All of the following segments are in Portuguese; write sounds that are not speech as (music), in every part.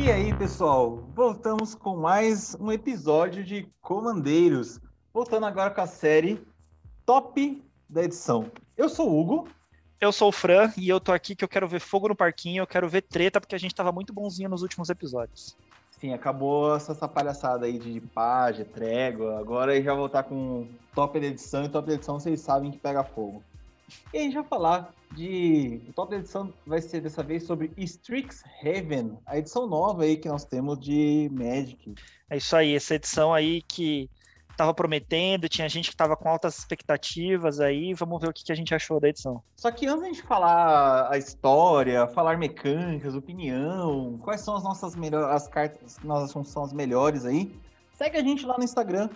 E aí, pessoal, voltamos com mais um episódio de Comandeiros. Voltando agora com a série Top da edição. Eu sou o Hugo. Eu sou o Fran e eu tô aqui que eu quero ver fogo no parquinho, eu quero ver treta, porque a gente tava muito bonzinho nos últimos episódios. Sim, acabou essa, essa palhaçada aí de page, trégua. Agora já voltar com top da edição e top da edição vocês sabem que pega fogo. E a gente vai falar de. O top da edição vai ser dessa vez sobre Strixhaven, a edição nova aí que nós temos de Magic. É isso aí, essa edição aí que tava prometendo, tinha gente que tava com altas expectativas aí, vamos ver o que, que a gente achou da edição. Só que antes de falar a história, falar mecânicas, opinião, quais são as nossas melhores, as cartas que nós achamos são as melhores aí, segue a gente lá no Instagram,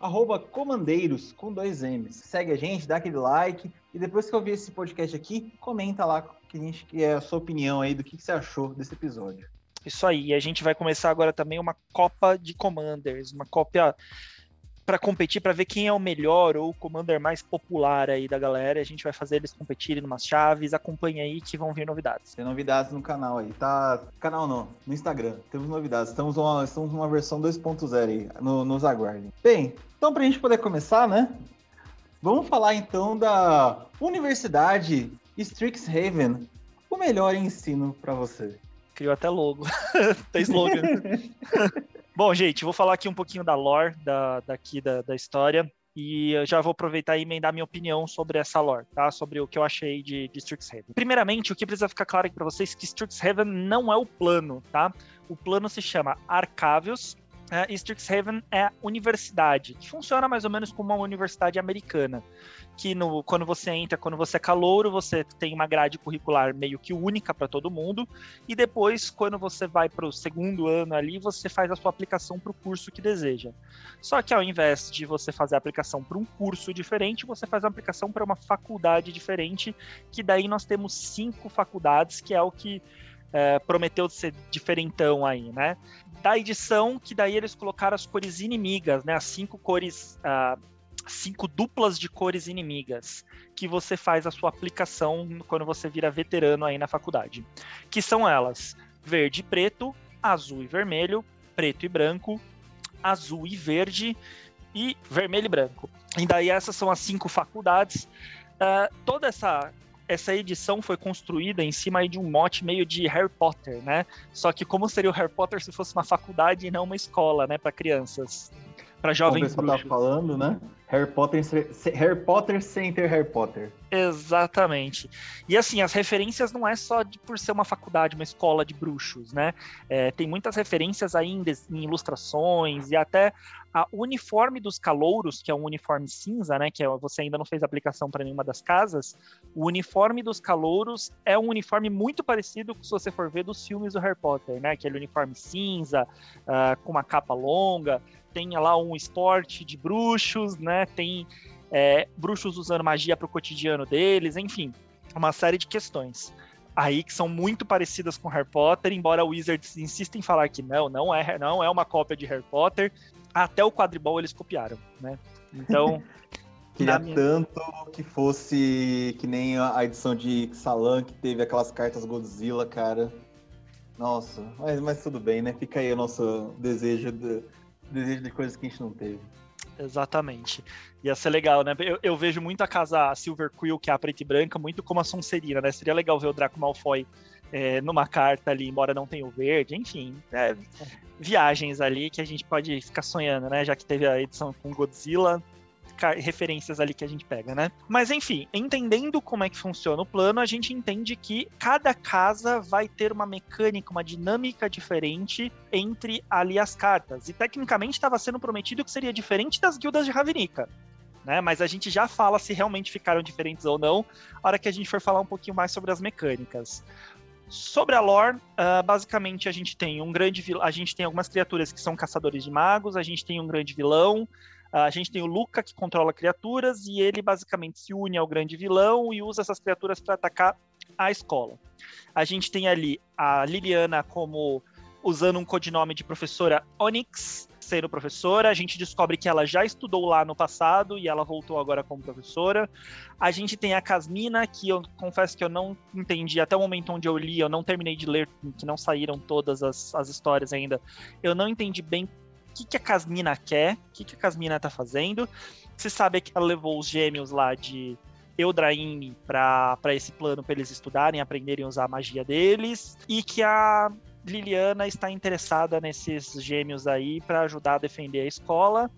arroba comandeiros, com dois M's. Segue a gente, dá aquele like, e depois que eu ver esse podcast aqui, comenta lá que a gente que é a sua opinião aí do que, que você achou desse episódio. Isso aí, a gente vai começar agora também uma Copa de Commanders, uma Copa para competir para ver quem é o melhor ou o commander mais popular aí da galera. A gente vai fazer eles competirem numas chaves. Acompanha aí que vão vir novidades. Tem novidades no canal aí, tá? Canal não, no Instagram. Temos novidades. Estamos uma, estamos uma versão 2.0 aí. No, nos aguardem. Bem, então pra gente poder começar, né? Vamos falar então da Universidade Strixhaven, o melhor ensino para você. Criou até logo, (laughs) tem slogan. (laughs) Bom, gente, vou falar aqui um pouquinho da lore da, daqui da, da história e eu já vou aproveitar e emendar minha opinião sobre essa lore, tá? Sobre o que eu achei de, de Strixhaven. Primeiramente, o que precisa ficar claro aqui para vocês é que Strixhaven não é o plano, tá? O plano se chama Arcavius, é, Strixhaven é universidade, que funciona mais ou menos como uma universidade americana. Que no, quando você entra, quando você é calouro, você tem uma grade curricular meio que única para todo mundo, e depois, quando você vai para o segundo ano ali, você faz a sua aplicação para o curso que deseja. Só que ao invés de você fazer a aplicação para um curso diferente, você faz a aplicação para uma faculdade diferente, que daí nós temos cinco faculdades, que é o que é, prometeu ser diferentão aí, né? Da edição, que daí eles colocaram as cores inimigas, né? As cinco cores, uh, cinco duplas de cores inimigas, que você faz a sua aplicação quando você vira veterano aí na faculdade. Que são elas: verde e preto, azul e vermelho, preto e branco, azul e verde e vermelho e branco. E daí essas são as cinco faculdades. Uh, toda essa essa edição foi construída em cima de um mote meio de Harry Potter, né? Só que como seria o Harry Potter se fosse uma faculdade e não uma escola, né, para crianças, para jovens Como você tá falando, né? Harry Potter, Harry Potter sem ter Harry Potter. Exatamente. E assim, as referências não é só de, por ser uma faculdade, uma escola de bruxos, né? É, tem muitas referências em, em, ilustrações e até a uniforme dos calouros, que é um uniforme cinza, né? Que é, você ainda não fez aplicação para nenhuma das casas. O uniforme dos calouros é um uniforme muito parecido com se você for ver dos filmes do Harry Potter, né? Aquele uniforme cinza, uh, com uma capa longa tem lá um esporte de bruxos, né? Tem é, bruxos usando magia para o cotidiano deles, enfim, uma série de questões aí que são muito parecidas com Harry Potter, embora o Wizards insista em falar que não, não é, não é uma cópia de Harry Potter. Até o quadribol eles copiaram, né? Então, (laughs) Queria minha... tanto que fosse que nem a edição de Salan, que teve aquelas cartas Godzilla, cara. Nossa, mas, mas tudo bem, né? Fica aí o nosso desejo de, desejo de coisas que a gente não teve. Exatamente. Ia ser legal, né? Eu, eu, vejo muito a casa Silver Quill, que é a preta e branca, muito como a Sonserina, né? Seria legal ver o Draco Malfoy é, numa carta ali, embora não tenha o verde, enfim. É, viagens ali que a gente pode ficar sonhando, né? Já que teve a edição com Godzilla, referências ali que a gente pega, né? Mas enfim, entendendo como é que funciona o plano, a gente entende que cada casa vai ter uma mecânica, uma dinâmica diferente entre ali as cartas. E tecnicamente estava sendo prometido que seria diferente das guildas de Ravnica. Né? Mas a gente já fala se realmente ficaram diferentes ou não, na hora que a gente for falar um pouquinho mais sobre as mecânicas. Sobre a lore, uh, basicamente a gente tem um grande a gente tem algumas criaturas que são caçadores de magos, a gente tem um grande vilão, a gente tem o Luca que controla criaturas e ele basicamente se une ao grande vilão e usa essas criaturas para atacar a escola. A gente tem ali a Liliana como usando um codinome de professora Onyx, sendo professora. A gente descobre que ela já estudou lá no passado e ela voltou agora como professora. A gente tem a Casmina, que eu confesso que eu não entendi até o momento onde eu li, eu não terminei de ler, que não saíram todas as, as histórias ainda. Eu não entendi bem que, que a Casmina quer, o que, que a Casmina tá fazendo. Você sabe que ela levou os gêmeos lá de Eldraine para esse plano para eles estudarem, aprenderem a usar a magia deles, e que a Liliana está interessada nesses gêmeos aí para ajudar a defender a escola.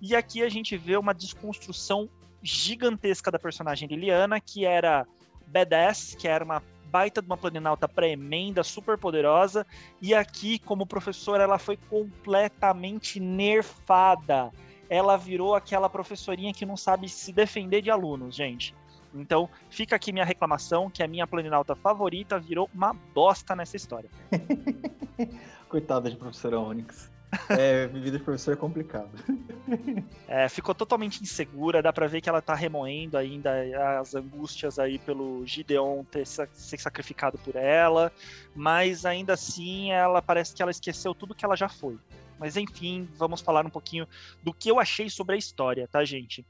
E aqui a gente vê uma desconstrução gigantesca da personagem Liliana, que era badass, que era uma baita de uma planinalta pré-emenda, super poderosa, e aqui, como professora, ela foi completamente nerfada. Ela virou aquela professorinha que não sabe se defender de alunos, gente. Então, fica aqui minha reclamação, que a minha planinauta favorita virou uma bosta nessa história. (laughs) Coitada de professora Onyx. É, vida de professor é complicado. É, ficou totalmente insegura, dá pra ver que ela tá remoendo ainda as angústias aí pelo Gideon ter ser sacrificado por ela, mas ainda assim ela parece que ela esqueceu tudo que ela já foi. Mas enfim, vamos falar um pouquinho do que eu achei sobre a história, tá, gente?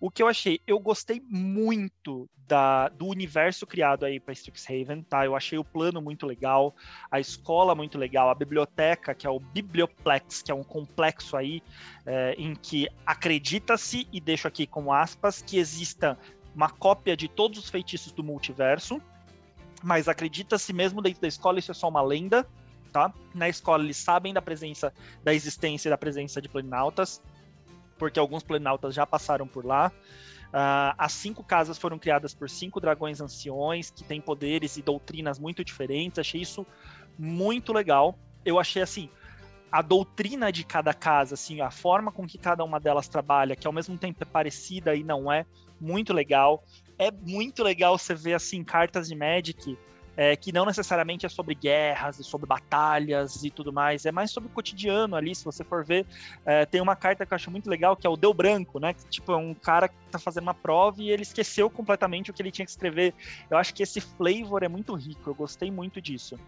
O que eu achei, eu gostei muito da, do universo criado aí para Strixhaven, tá? Eu achei o plano muito legal, a escola muito legal, a biblioteca, que é o Biblioplex, que é um complexo aí é, em que acredita-se, e deixo aqui com aspas, que exista uma cópia de todos os feitiços do multiverso, mas acredita-se mesmo dentro da escola, isso é só uma lenda, tá? Na escola eles sabem da presença, da existência e da presença de planinautas, porque alguns planaltas já passaram por lá. Uh, as cinco casas foram criadas por cinco dragões anciões que têm poderes e doutrinas muito diferentes. Achei isso muito legal. Eu achei assim a doutrina de cada casa, assim, a forma com que cada uma delas trabalha, que ao mesmo tempo é parecida e não é, muito legal. É muito legal você ver assim cartas de Magic é, que não necessariamente é sobre guerras e sobre batalhas e tudo mais, é mais sobre o cotidiano ali, se você for ver, é, tem uma carta que eu acho muito legal, que é o Deu Branco, né, que tipo, é um cara que tá fazendo uma prova e ele esqueceu completamente o que ele tinha que escrever, eu acho que esse flavor é muito rico, eu gostei muito disso.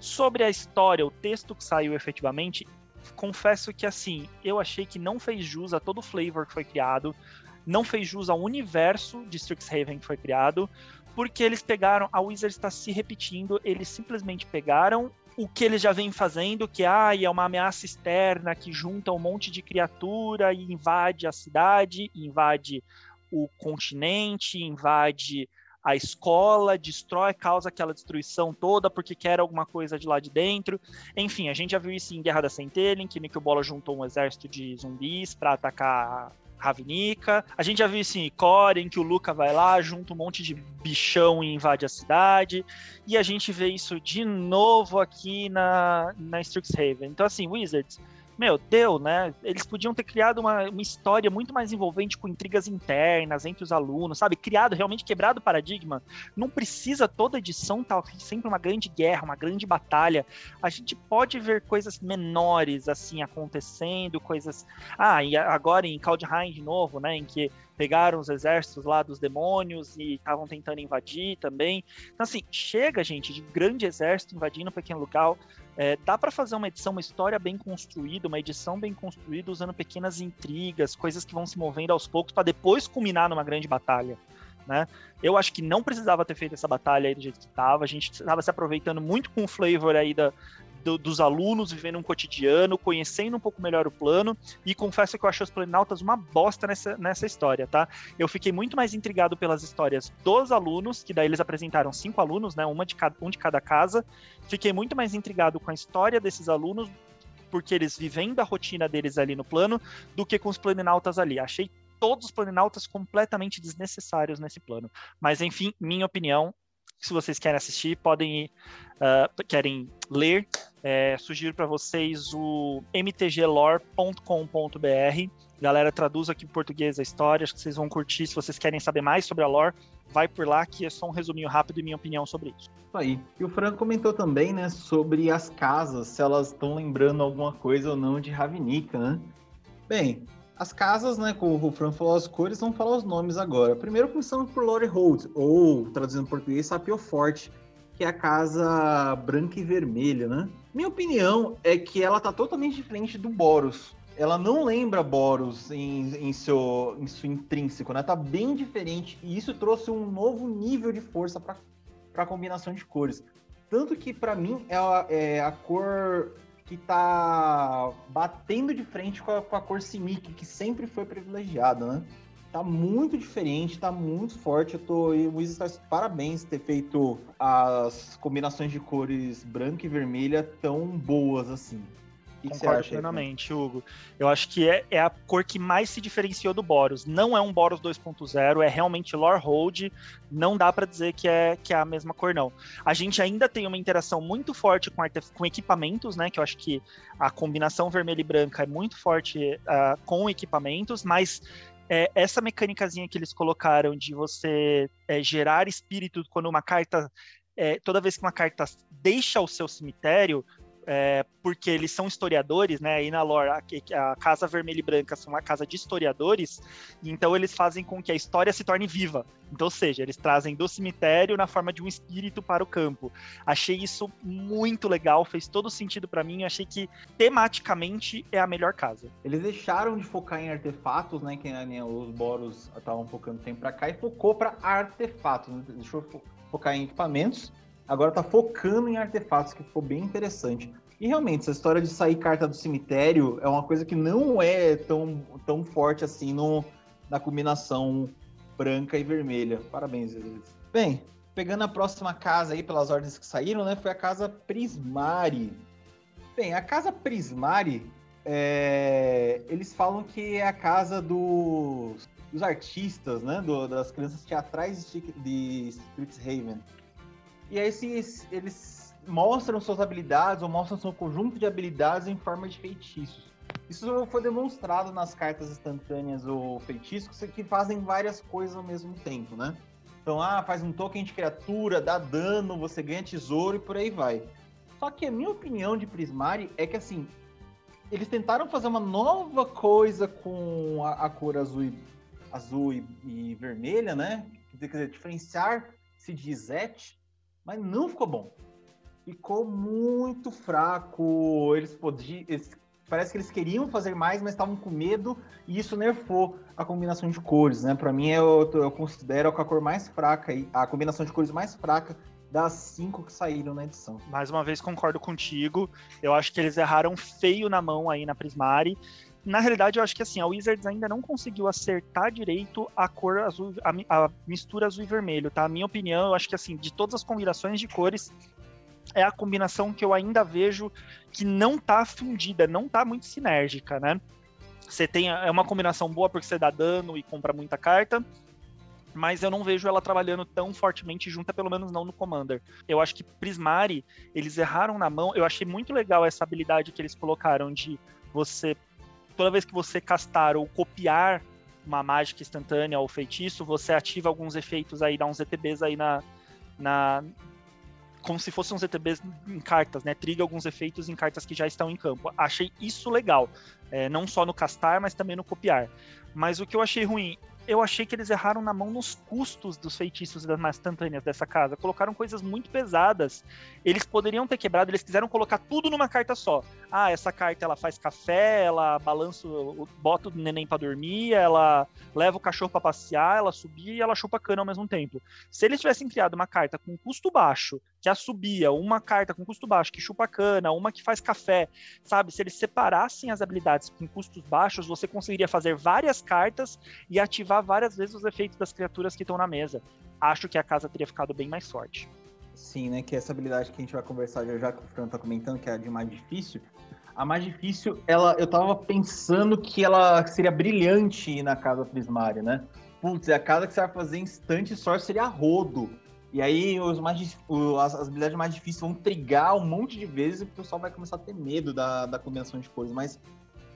Sobre a história, o texto que saiu efetivamente, confesso que assim, eu achei que não fez jus a todo o flavor que foi criado, não fez jus ao universo de Strixhaven que foi criado, porque eles pegaram, a Wizards está se repetindo, eles simplesmente pegaram o que eles já vêm fazendo, que ah, é uma ameaça externa que junta um monte de criatura e invade a cidade, invade o continente, invade a escola, destrói, causa aquela destruição toda porque quer alguma coisa de lá de dentro. Enfim, a gente já viu isso em Guerra da Centelha, em que Nick Bola juntou um exército de zumbis para atacar Ravnica. A gente já viu isso em Core, em que o Luca vai lá, junta um monte de bichão e invade a cidade. E a gente vê isso de novo aqui na, na Strixhaven. Então, assim, Wizards, meu, deu, né? Eles podiam ter criado uma, uma história muito mais envolvente com intrigas internas entre os alunos, sabe? Criado, realmente quebrado o paradigma. Não precisa toda edição estar tá sempre uma grande guerra, uma grande batalha. A gente pode ver coisas menores, assim, acontecendo, coisas... Ah, e agora em Kaldheim de novo, né? Em que pegaram os exércitos lá dos demônios e estavam tentando invadir também. Então, assim, chega, gente, de grande exército invadindo um pequeno lugar, é, dá para fazer uma edição, uma história bem construída, uma edição bem construída, usando pequenas intrigas, coisas que vão se movendo aos poucos para depois culminar numa grande batalha. Né? Eu acho que não precisava ter feito essa batalha aí do jeito que estava. A gente estava se aproveitando muito com o flavor aí da, do, dos alunos vivendo um cotidiano, conhecendo um pouco melhor o plano, e confesso que eu achei os Planaltas uma bosta nessa, nessa história, tá? Eu fiquei muito mais intrigado pelas histórias dos alunos, que daí eles apresentaram cinco alunos, né? Uma de cada, um de cada casa. Fiquei muito mais intrigado com a história desses alunos, porque eles vivendo a rotina deles ali no plano, do que com os planinautas ali. Achei todos os planinautas completamente desnecessários nesse plano. Mas enfim, minha opinião, se vocês querem assistir, podem ir, uh, querem ler, é, sugiro para vocês o mtglore.com.br. Galera, traduz aqui em português a história, acho que vocês vão curtir. Se vocês querem saber mais sobre a lore, vai por lá, que é só um resuminho rápido e minha opinião sobre isso. Aí. E o Franco comentou também, né, sobre as casas, se elas estão lembrando alguma coisa ou não de Ravnica, né? Bem, as casas, né, como o Fran falou as cores, vamos falar os nomes agora. Primeiro começamos por Lore Hold, ou, traduzindo em português, Sapio Forte, que é a casa branca e vermelha, né? Minha opinião é que ela tá totalmente diferente do Boros. ela não lembra Boros em, em, seu, em seu intrínseco, né? Tá bem diferente. E isso trouxe um novo nível de força para a combinação de cores. Tanto que, para mim, é a, é a, cor que tá batendo de frente com a, com a cor Simic, que sempre foi privilegiada, né? Tá muito diferente, tá muito forte. Eu tô. E o Wizards está parabéns ter feito as combinações de cores branca e vermelha tão boas assim. Que Concordo plenamente, Hugo. Eu acho que é, é a cor que mais se diferenciou do Boros. Não é um Boros 2.0, é realmente Lore Hold. Não dá para dizer que é, que é a mesma cor, não. A gente ainda tem uma interação muito forte com, com equipamentos, né? Que eu acho que a combinação vermelha e branca é muito forte uh, com equipamentos, mas é, essa mecânicazinha que eles colocaram de você é, gerar espírito quando uma carta. É, toda vez que uma carta deixa o seu cemitério, é, porque eles são historiadores, né? Aí na lore, a, a, Casa Vermelha e Branca são uma casa de historiadores, então eles fazem com que a história se torne viva. Então, ou seja, eles trazem do cemitério na forma de um espírito para o campo. Achei isso muito legal, fez todo sentido para mim. Achei que tematicamente é a melhor casa. Eles deixaram de focar em artefatos, né? Que né, os Boros estavam focando tempo para cá e focou para artefatos. Né? Deixou focar em equipamentos agora tá focando em artefatos, que ficou bem interessante. E realmente, essa história de sair carta do cemitério é uma coisa que não é tão, tão forte assim no, na combinação branca e vermelha. Parabéns, Jesus. Bem, pegando a próxima casa aí pelas ordens que saíram, né? Foi a casa Prismari. Bem, a casa Prismari, é, eles falam que é a casa dos, dos artistas, né? Do, das crianças teatrais de Strixhaven. E aí eles, eles mostram suas habilidades ou mostram seu conjunto de habilidades em forma de feitiços. Isso foi demonstrado nas cartas instantâneas ou feitiços que fazem várias coisas ao mesmo tempo, né? Então, ah, faz um token de criatura, dá dano, você ganha tesouro e por aí vai. Só que a minha opinião de Prismari é que assim, eles tentaram fazer uma nova coisa com a, a cor azul, e, azul e, e, vermelha, né? Quer dizer, diferenciar-se de Zet mas não ficou bom. Ficou muito fraco. Eles podiam. parece que eles queriam fazer mais, mas estavam com medo e isso nerfou a combinação de cores, né? Para mim, eu, eu considero a cor mais fraca, a combinação de cores mais fraca das cinco que saíram na edição. Mais uma vez concordo contigo. Eu acho que eles erraram feio na mão aí na Prismari na realidade, eu acho que assim, a Wizards ainda não conseguiu acertar direito a cor azul, a, a, mistura azul e vermelho, tá? A minha opinião, eu acho que assim, de todas as combinações de cores, é a combinação que eu ainda vejo que não tá fundida, não tá muito sinérgica, né? Você tem é uma combinação boa porque você dá dano e compra muita carta, mas eu não vejo ela trabalhando tão fortemente junta, pelo menos não no Commander. Eu acho que Prismari, eles erraram na mão. Eu achei muito legal essa habilidade que eles colocaram de você toda vez que você castar ou copiar uma mágica instantânea ou feitiço, você ativa alguns efeitos aí, dá uns ETBs aí na, na como se fossem uns ETBs em cartas, né? Triga alguns efeitos em cartas que já estão em campo. Achei isso legal, é, não só no castar, mas também no copiar. Mas o que eu achei ruim eu achei que eles erraram na mão nos custos dos feitiços das instantâneas dessa casa. Colocaram coisas muito pesadas. Eles poderiam ter quebrado, eles quiseram colocar tudo numa carta só. Ah, essa carta ela faz café, ela balança, bota o neném para dormir, ela leva o cachorro para passear, ela subia e ela chupa cana ao mesmo tempo. Se eles tivessem criado uma carta com custo baixo, que a subia, uma carta com custo baixo que chupa cana, uma que faz café, sabe? Se eles separassem as habilidades com custos baixos, você conseguiria fazer várias cartas e ativar várias vezes os efeitos das criaturas que estão na mesa. Acho que a casa teria ficado bem mais forte. Sim, né? Que essa habilidade que a gente vai conversar já já que o Fran tá comentando, que é a de mais difícil. A mais difícil, ela, eu tava pensando que ela seria brilhante na casa Prismária, né? Putz, é a casa que você vai fazer instante só seria rodo. E aí os mais, as, as habilidades mais difíceis vão trigar um monte de vezes e o pessoal vai começar a ter medo da, da combinação de cores. Mas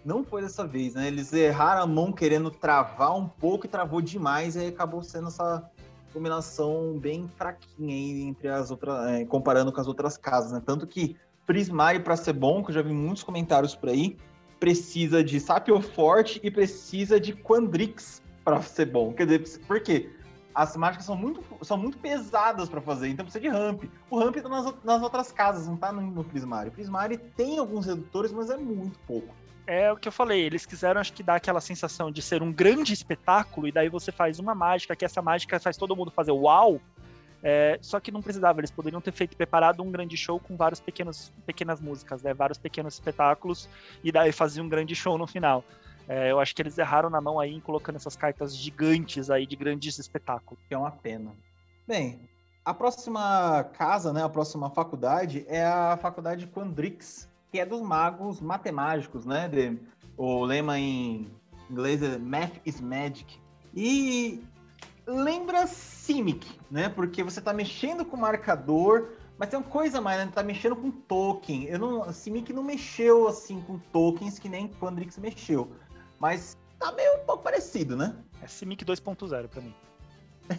não foi dessa vez, né? Eles erraram a mão querendo travar um pouco e travou demais, e aí acabou sendo essa combinação bem fraquinha aí entre as outras, é, comparando com as outras casas, né? Tanto que Prismari para ser bom, que eu já vi muitos comentários por aí, precisa de Sapio Forte e precisa de Quandrix para ser bom. Quer dizer, por quê? as mágicas são muito, são muito pesadas para fazer, então precisa de ramp. O ramp tá nas, nas outras casas, não tá no, no Prismari. O Prismari tem alguns redutores, mas é muito pouco. É o que eu falei, eles quiseram, acho que, dar aquela sensação de ser um grande espetáculo, e daí você faz uma mágica, que essa mágica faz todo mundo fazer uau, é, só que não precisava, eles poderiam ter feito preparado um grande show com várias pequenas, músicas, né, vários pequenos espetáculos, e daí fazia um grande show no final. É, eu acho que eles erraram na mão aí em colocando essas cartas gigantes aí de grandes espetáculos. É uma pena. Bem, a próxima casa, né, a próxima faculdade é a faculdade Quandrix, que é dos magos matemáticos, né? De, o lema em inglês é Math is Magic. E lembra Simic, né? Porque você tá mexendo com marcador, mas tem uma coisa mais, né? Tá mexendo com token. Eu não, Simic não mexeu assim com tokens que nem Quandrix mexeu. Mas tá meio um pouco parecido, né? É Simic 2.0 para mim.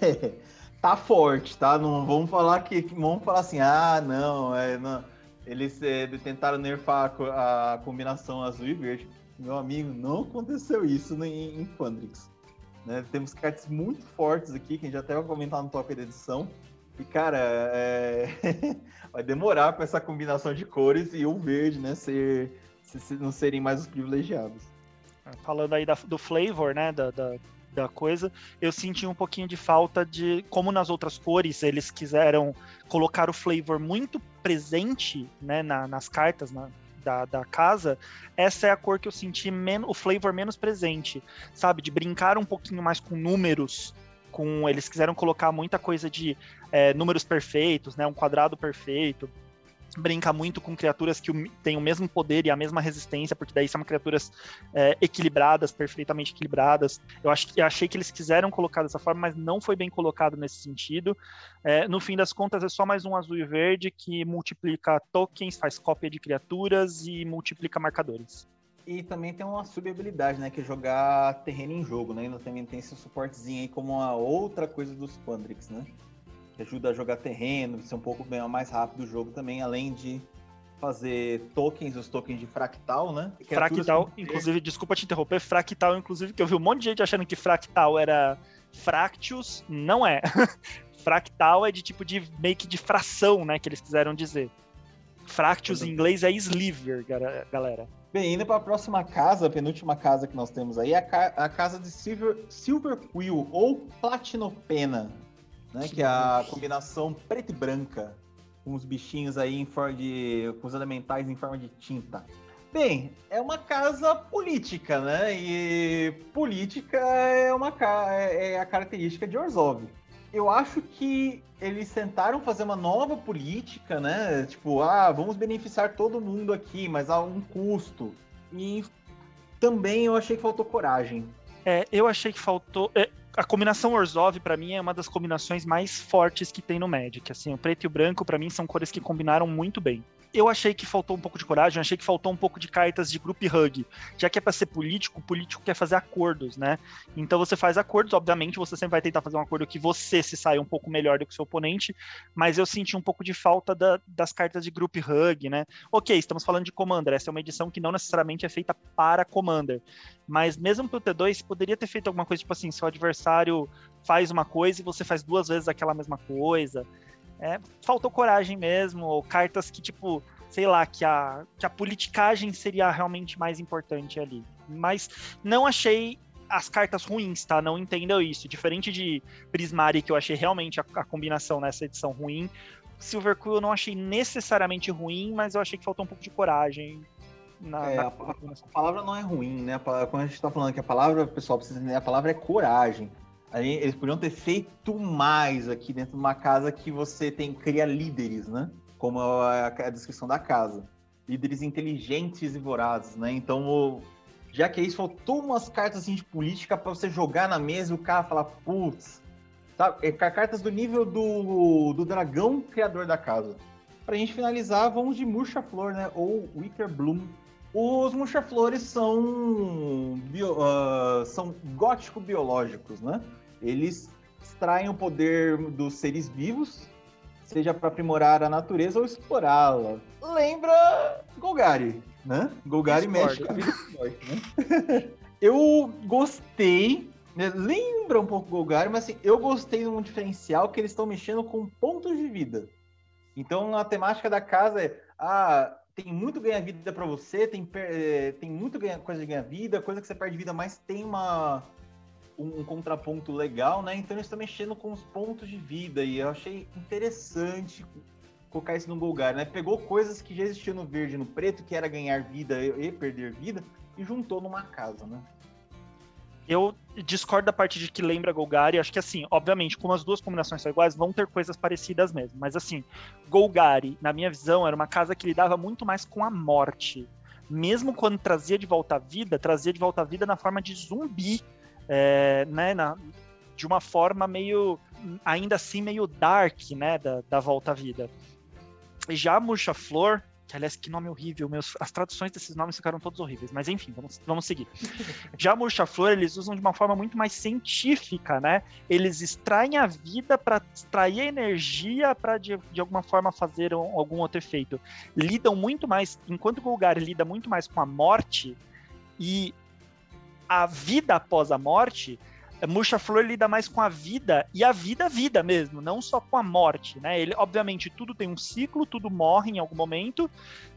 É, (laughs) tá forte, tá? Não vamos falar que vamos falar assim, ah, não, é, não. Eles é, tentaram nerfar a, a, combinação azul e verde. Meu amigo, não aconteceu isso em, em. Né? Temos cartas muito fortes aqui, que a gente até vai comentar no top da edição. E, cara, é... (laughs) vai demorar para essa combinação de cores e o verde, né, ser, se, não serem mais os privilegiados. Falando aí da, do flavor, né, da, da, da, coisa, eu senti um pouquinho de falta de, como nas outras cores, eles quiseram colocar o flavor muito presente, né, na, nas cartas, na, da, da, casa, essa é a cor que eu senti o flavor menos presente, sabe? De brincar um pouquinho mais com números, com eles quiseram colocar muita coisa de é, números perfeitos, né? Um quadrado perfeito, brinca muito com criaturas que têm o mesmo poder e a mesma resistência, porque daí são criaturas é, equilibradas, perfeitamente equilibradas. Eu, acho, eu achei que eles quiseram colocar dessa forma, mas não foi bem colocado nesse sentido. É, no fim das contas, é só mais um azul e verde que multiplica tokens, faz cópia de criaturas e multiplica marcadores. E também tem uma sub-habilidade, né? Que é jogar terreno em jogo, né? E também tem esse suportezinho aí como uma outra coisa dos Quandrix, né? Que ajuda a jogar terreno, ser um pouco mais rápido o jogo também, além de fazer tokens, os tokens de fractal, né? Fractal, inclusive, desculpa te interromper, fractal, inclusive, que eu vi um monte de gente achando que fractal era fractius, não é. (laughs) fractal é de tipo de make de fração, né, que eles quiseram dizer. Fractius em inglês é sliver, galera. Bem, indo para a próxima casa, a penúltima casa que nós temos aí, é a, ca a casa de Silver, Silver Quill, ou Platinopena né? Que é a combinação preta e branca, com os bichinhos aí em forma de. com os elementais em forma de tinta. Bem, é uma casa política, né? E política é, uma, é, é a característica de Orzhov. Eu acho que eles tentaram fazer uma nova política, né? Tipo, ah, vamos beneficiar todo mundo aqui, mas a um custo. E também eu achei que faltou coragem. É, eu achei que faltou. É, a combinação Orzhov, para mim, é uma das combinações mais fortes que tem no Magic. Assim, o preto e o branco, para mim, são cores que combinaram muito bem eu achei que faltou um pouco de coragem, achei que faltou um pouco de cartas de group hug. Já que é para ser político, o político quer fazer acordos, né? Então você faz acordos, obviamente, você sempre vai tentar fazer um acordo que você se saia um pouco melhor do que o seu oponente, mas eu senti um pouco de falta da, das cartas de group hug, né? Ok, estamos falando de Commander, essa é uma edição que não necessariamente é feita para Commander, mas mesmo pro T2 poderia ter feito alguma coisa tipo assim, seu adversário faz uma coisa e você faz duas vezes aquela mesma coisa. É, faltou coragem mesmo, ou cartas que, tipo, sei lá, que a, que a politicagem seria realmente mais importante ali. Mas não achei as cartas ruins, tá? Não entendam isso. Diferente de Prismari, que eu achei realmente a, a combinação nessa edição ruim, Silver Quill eu não achei necessariamente ruim, mas eu achei que faltou um pouco de coragem. Na, é, na... A, a, palavra não é ruim, né? Quando a gente tá falando que a palavra, pessoal, precisa entender, a palavra é coragem. Eles podiam ter feito mais aqui dentro de uma casa que você tem cria líderes, né? Como a, a descrição da casa. Líderes inteligentes e vorazes, né? Então, já que é isso, faltou umas cartas assim, de política para você jogar na mesa e o cara falar, putz, sabe? É, cartas do nível do, do dragão criador da casa. Pra gente finalizar, vamos de Murcha Flor, né? Ou Wicker Bloom, os murcha-flores são, bio, uh, são gótico-biológicos, né? Eles extraem o poder dos seres vivos, seja para aprimorar a natureza ou explorá-la. Lembra Golgari, né? Golgari mexe com a vida né? (laughs) Eu gostei, Lembra um pouco Golgari, mas assim, eu gostei de um diferencial que eles estão mexendo com pontos de vida. Então, a temática da casa é: ah, tem muito ganha-vida para você, tem, eh, tem muito ganha, coisa de ganha-vida, coisa que você perde vida, mas tem uma, um, um, contraponto legal, né? Então eles estão mexendo com os pontos de vida e eu achei interessante colocar isso no Golgar, né? Pegou coisas que já existiam no verde e no preto, que era ganhar vida e perder vida, e juntou numa casa, né? Eu discordo da parte de que lembra Golgari. Acho que, assim, obviamente, como as duas combinações são iguais, vão ter coisas parecidas mesmo. Mas, assim, Golgari, na minha visão, era uma casa que lidava muito mais com a morte. Mesmo quando trazia de volta a vida, trazia de volta a vida na forma de zumbi, é, né? Na, de uma forma meio, ainda assim, meio dark, né? Da, da volta à vida. Já a Murcha Flor, que aliás, que nome horrível, meus, as traduções desses nomes ficaram todos horríveis, mas enfim, vamos, vamos seguir. (laughs) Já Murcha-Flor, eles usam de uma forma muito mais científica, né? Eles extraem a vida para extrair a energia para de, de alguma forma fazer um, algum outro efeito. Lidam muito mais, enquanto o Golgar lida muito mais com a morte e a vida após a morte, Murcha Flor lida mais com a vida e a vida vida mesmo, não só com a morte, né? Ele, obviamente, tudo tem um ciclo, tudo morre em algum momento,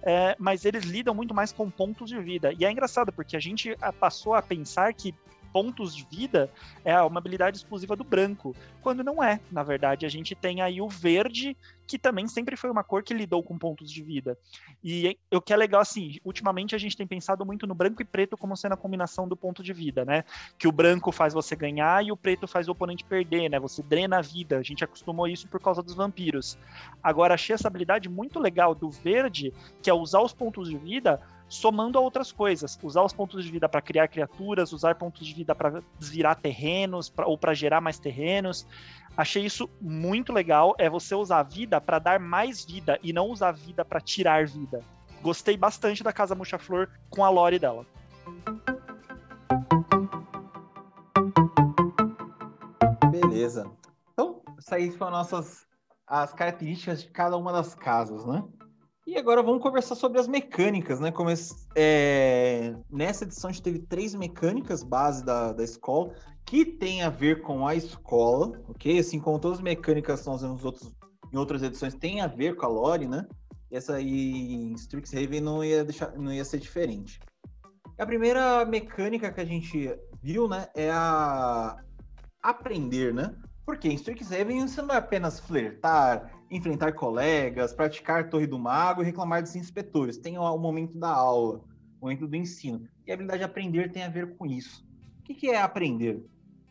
é, mas eles lidam muito mais com pontos de vida. E é engraçado porque a gente passou a pensar que pontos de vida é uma habilidade exclusiva do branco, quando não é. Na verdade, a gente tem aí o verde, que também sempre foi uma cor que lidou com pontos de vida. E o que é legal, assim, ultimamente a gente tem pensado muito no branco e preto como sendo a combinação do ponto de vida, né? Que o branco faz você ganhar e o preto faz o oponente perder, né? Você drena a vida. A gente acostumou isso por causa dos vampiros. Agora, achei essa habilidade muito legal do verde, que é usar os pontos de vida somando a outras coisas. Usar os pontos de vida para criar criaturas, usar pontos de vida para desvirar terrenos pra, ou para gerar mais terrenos. Achei isso muito legal. É você usar a vida para dar mais vida e não usar a vida para tirar vida. Gostei bastante da Casa Murcha Flor com a lore dela. Beleza. Então, aí foram nossas as características de cada uma das casas, né? E agora vamos conversar sobre as mecânicas, né? Como é, nessa edição a gente teve três mecânicas base da, da escola que tem a ver com a escola, ok? Assim como todas as mecânicas que nós vemos outros, em outras edições tem a ver com a lore, né? Essa aí em Strixhaven não ia, deixar, não ia ser diferente. A primeira mecânica que a gente viu, né, é a aprender, né? Porque em Strixhaven você não é apenas flertar, enfrentar colegas, praticar Torre do Mago e reclamar dos inspetores. Tem o momento da aula, o momento do ensino. E a habilidade de aprender tem a ver com isso. O que, é aprender?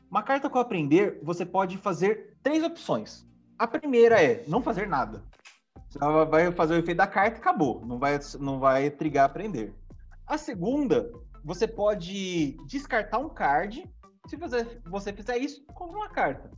Uma carta com aprender, você pode fazer três opções. A primeira é não fazer nada. Você vai fazer o efeito da carta e acabou. Não vai, não vai trigar aprender. A segunda, você pode descartar um card. Se você, você fizer isso, compra uma carta.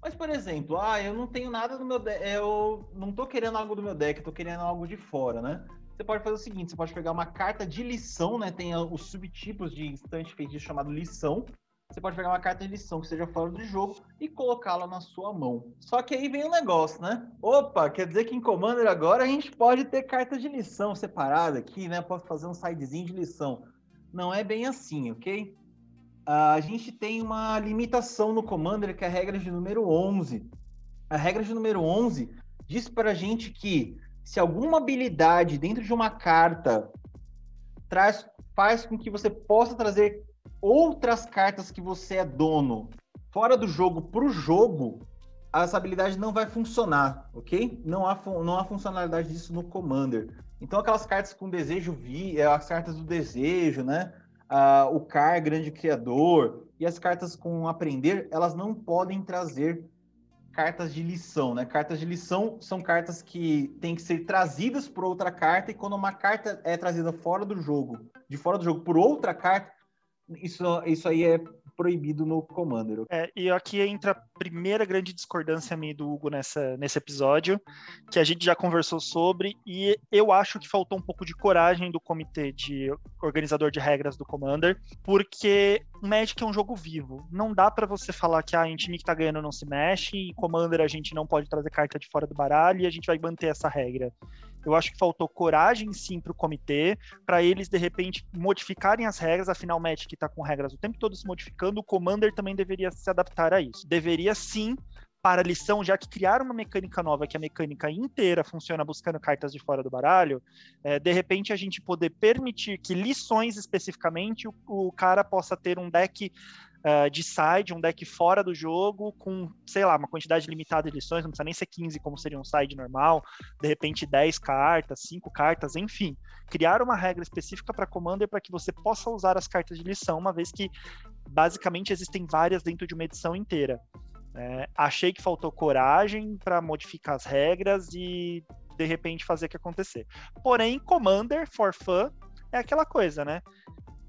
Mas, por exemplo, ah, eu não tenho nada no meu deck, eu não tô querendo algo do meu deck, tô querendo algo de fora, né? Você pode fazer o seguinte, você pode pegar uma carta de lição, né? Tem os subtipos de instante feitiço chamado lição. Você pode pegar uma carta de lição que seja fora do jogo e colocá-la na sua mão. Só que aí vem o um negócio, né? Opa, quer dizer que em Commander agora a gente pode ter cartas de lição separada aqui, né? Pode fazer um sidezinho de lição. Não é bem assim, ok? A gente tem uma limitação no Commander, que é a regra de número 11. A regra de número 11 diz para a gente que se alguma habilidade dentro de uma carta traz, faz com que você possa trazer outras cartas que você é dono fora do jogo para o jogo, essa habilidade não vai funcionar, ok? Não há, não há funcionalidade disso no Commander. Então, aquelas cartas com desejo, vi, as cartas do desejo, né? Uh, o CAR, grande criador, e as cartas com aprender, elas não podem trazer cartas de lição, né? Cartas de lição são cartas que têm que ser trazidas por outra carta, e quando uma carta é trazida fora do jogo, de fora do jogo por outra carta, isso, isso aí é proibido no Commander. É, e aqui entra a primeira grande discordância minha do Hugo nessa, nesse episódio, que a gente já conversou sobre, e eu acho que faltou um pouco de coragem do comitê de organizador de regras do Commander, porque Magic é um jogo vivo. Não dá para você falar que ah, em time que tá ganhando não se mexe, e Commander a gente não pode trazer carta de fora do baralho e a gente vai manter essa regra. Eu acho que faltou coragem sim para o comitê, para eles de repente modificarem as regras, afinal o Magic está com regras o tempo todo se modificando, o Commander também deveria se adaptar a isso. Deveria sim para a lição, já que criaram uma mecânica nova, que a mecânica inteira funciona buscando cartas de fora do baralho, é, de repente a gente poder permitir que lições especificamente o, o cara possa ter um deck uh, de side, um deck fora do jogo, com, sei lá, uma quantidade limitada de lições, não precisa nem ser 15 como seria um side normal, de repente 10 cartas, 5 cartas, enfim. Criar uma regra específica para Commander para que você possa usar as cartas de lição, uma vez que basicamente existem várias dentro de uma edição inteira. É, achei que faltou coragem para modificar as regras e de repente fazer o que acontecer. Porém, Commander for fun é aquela coisa, né?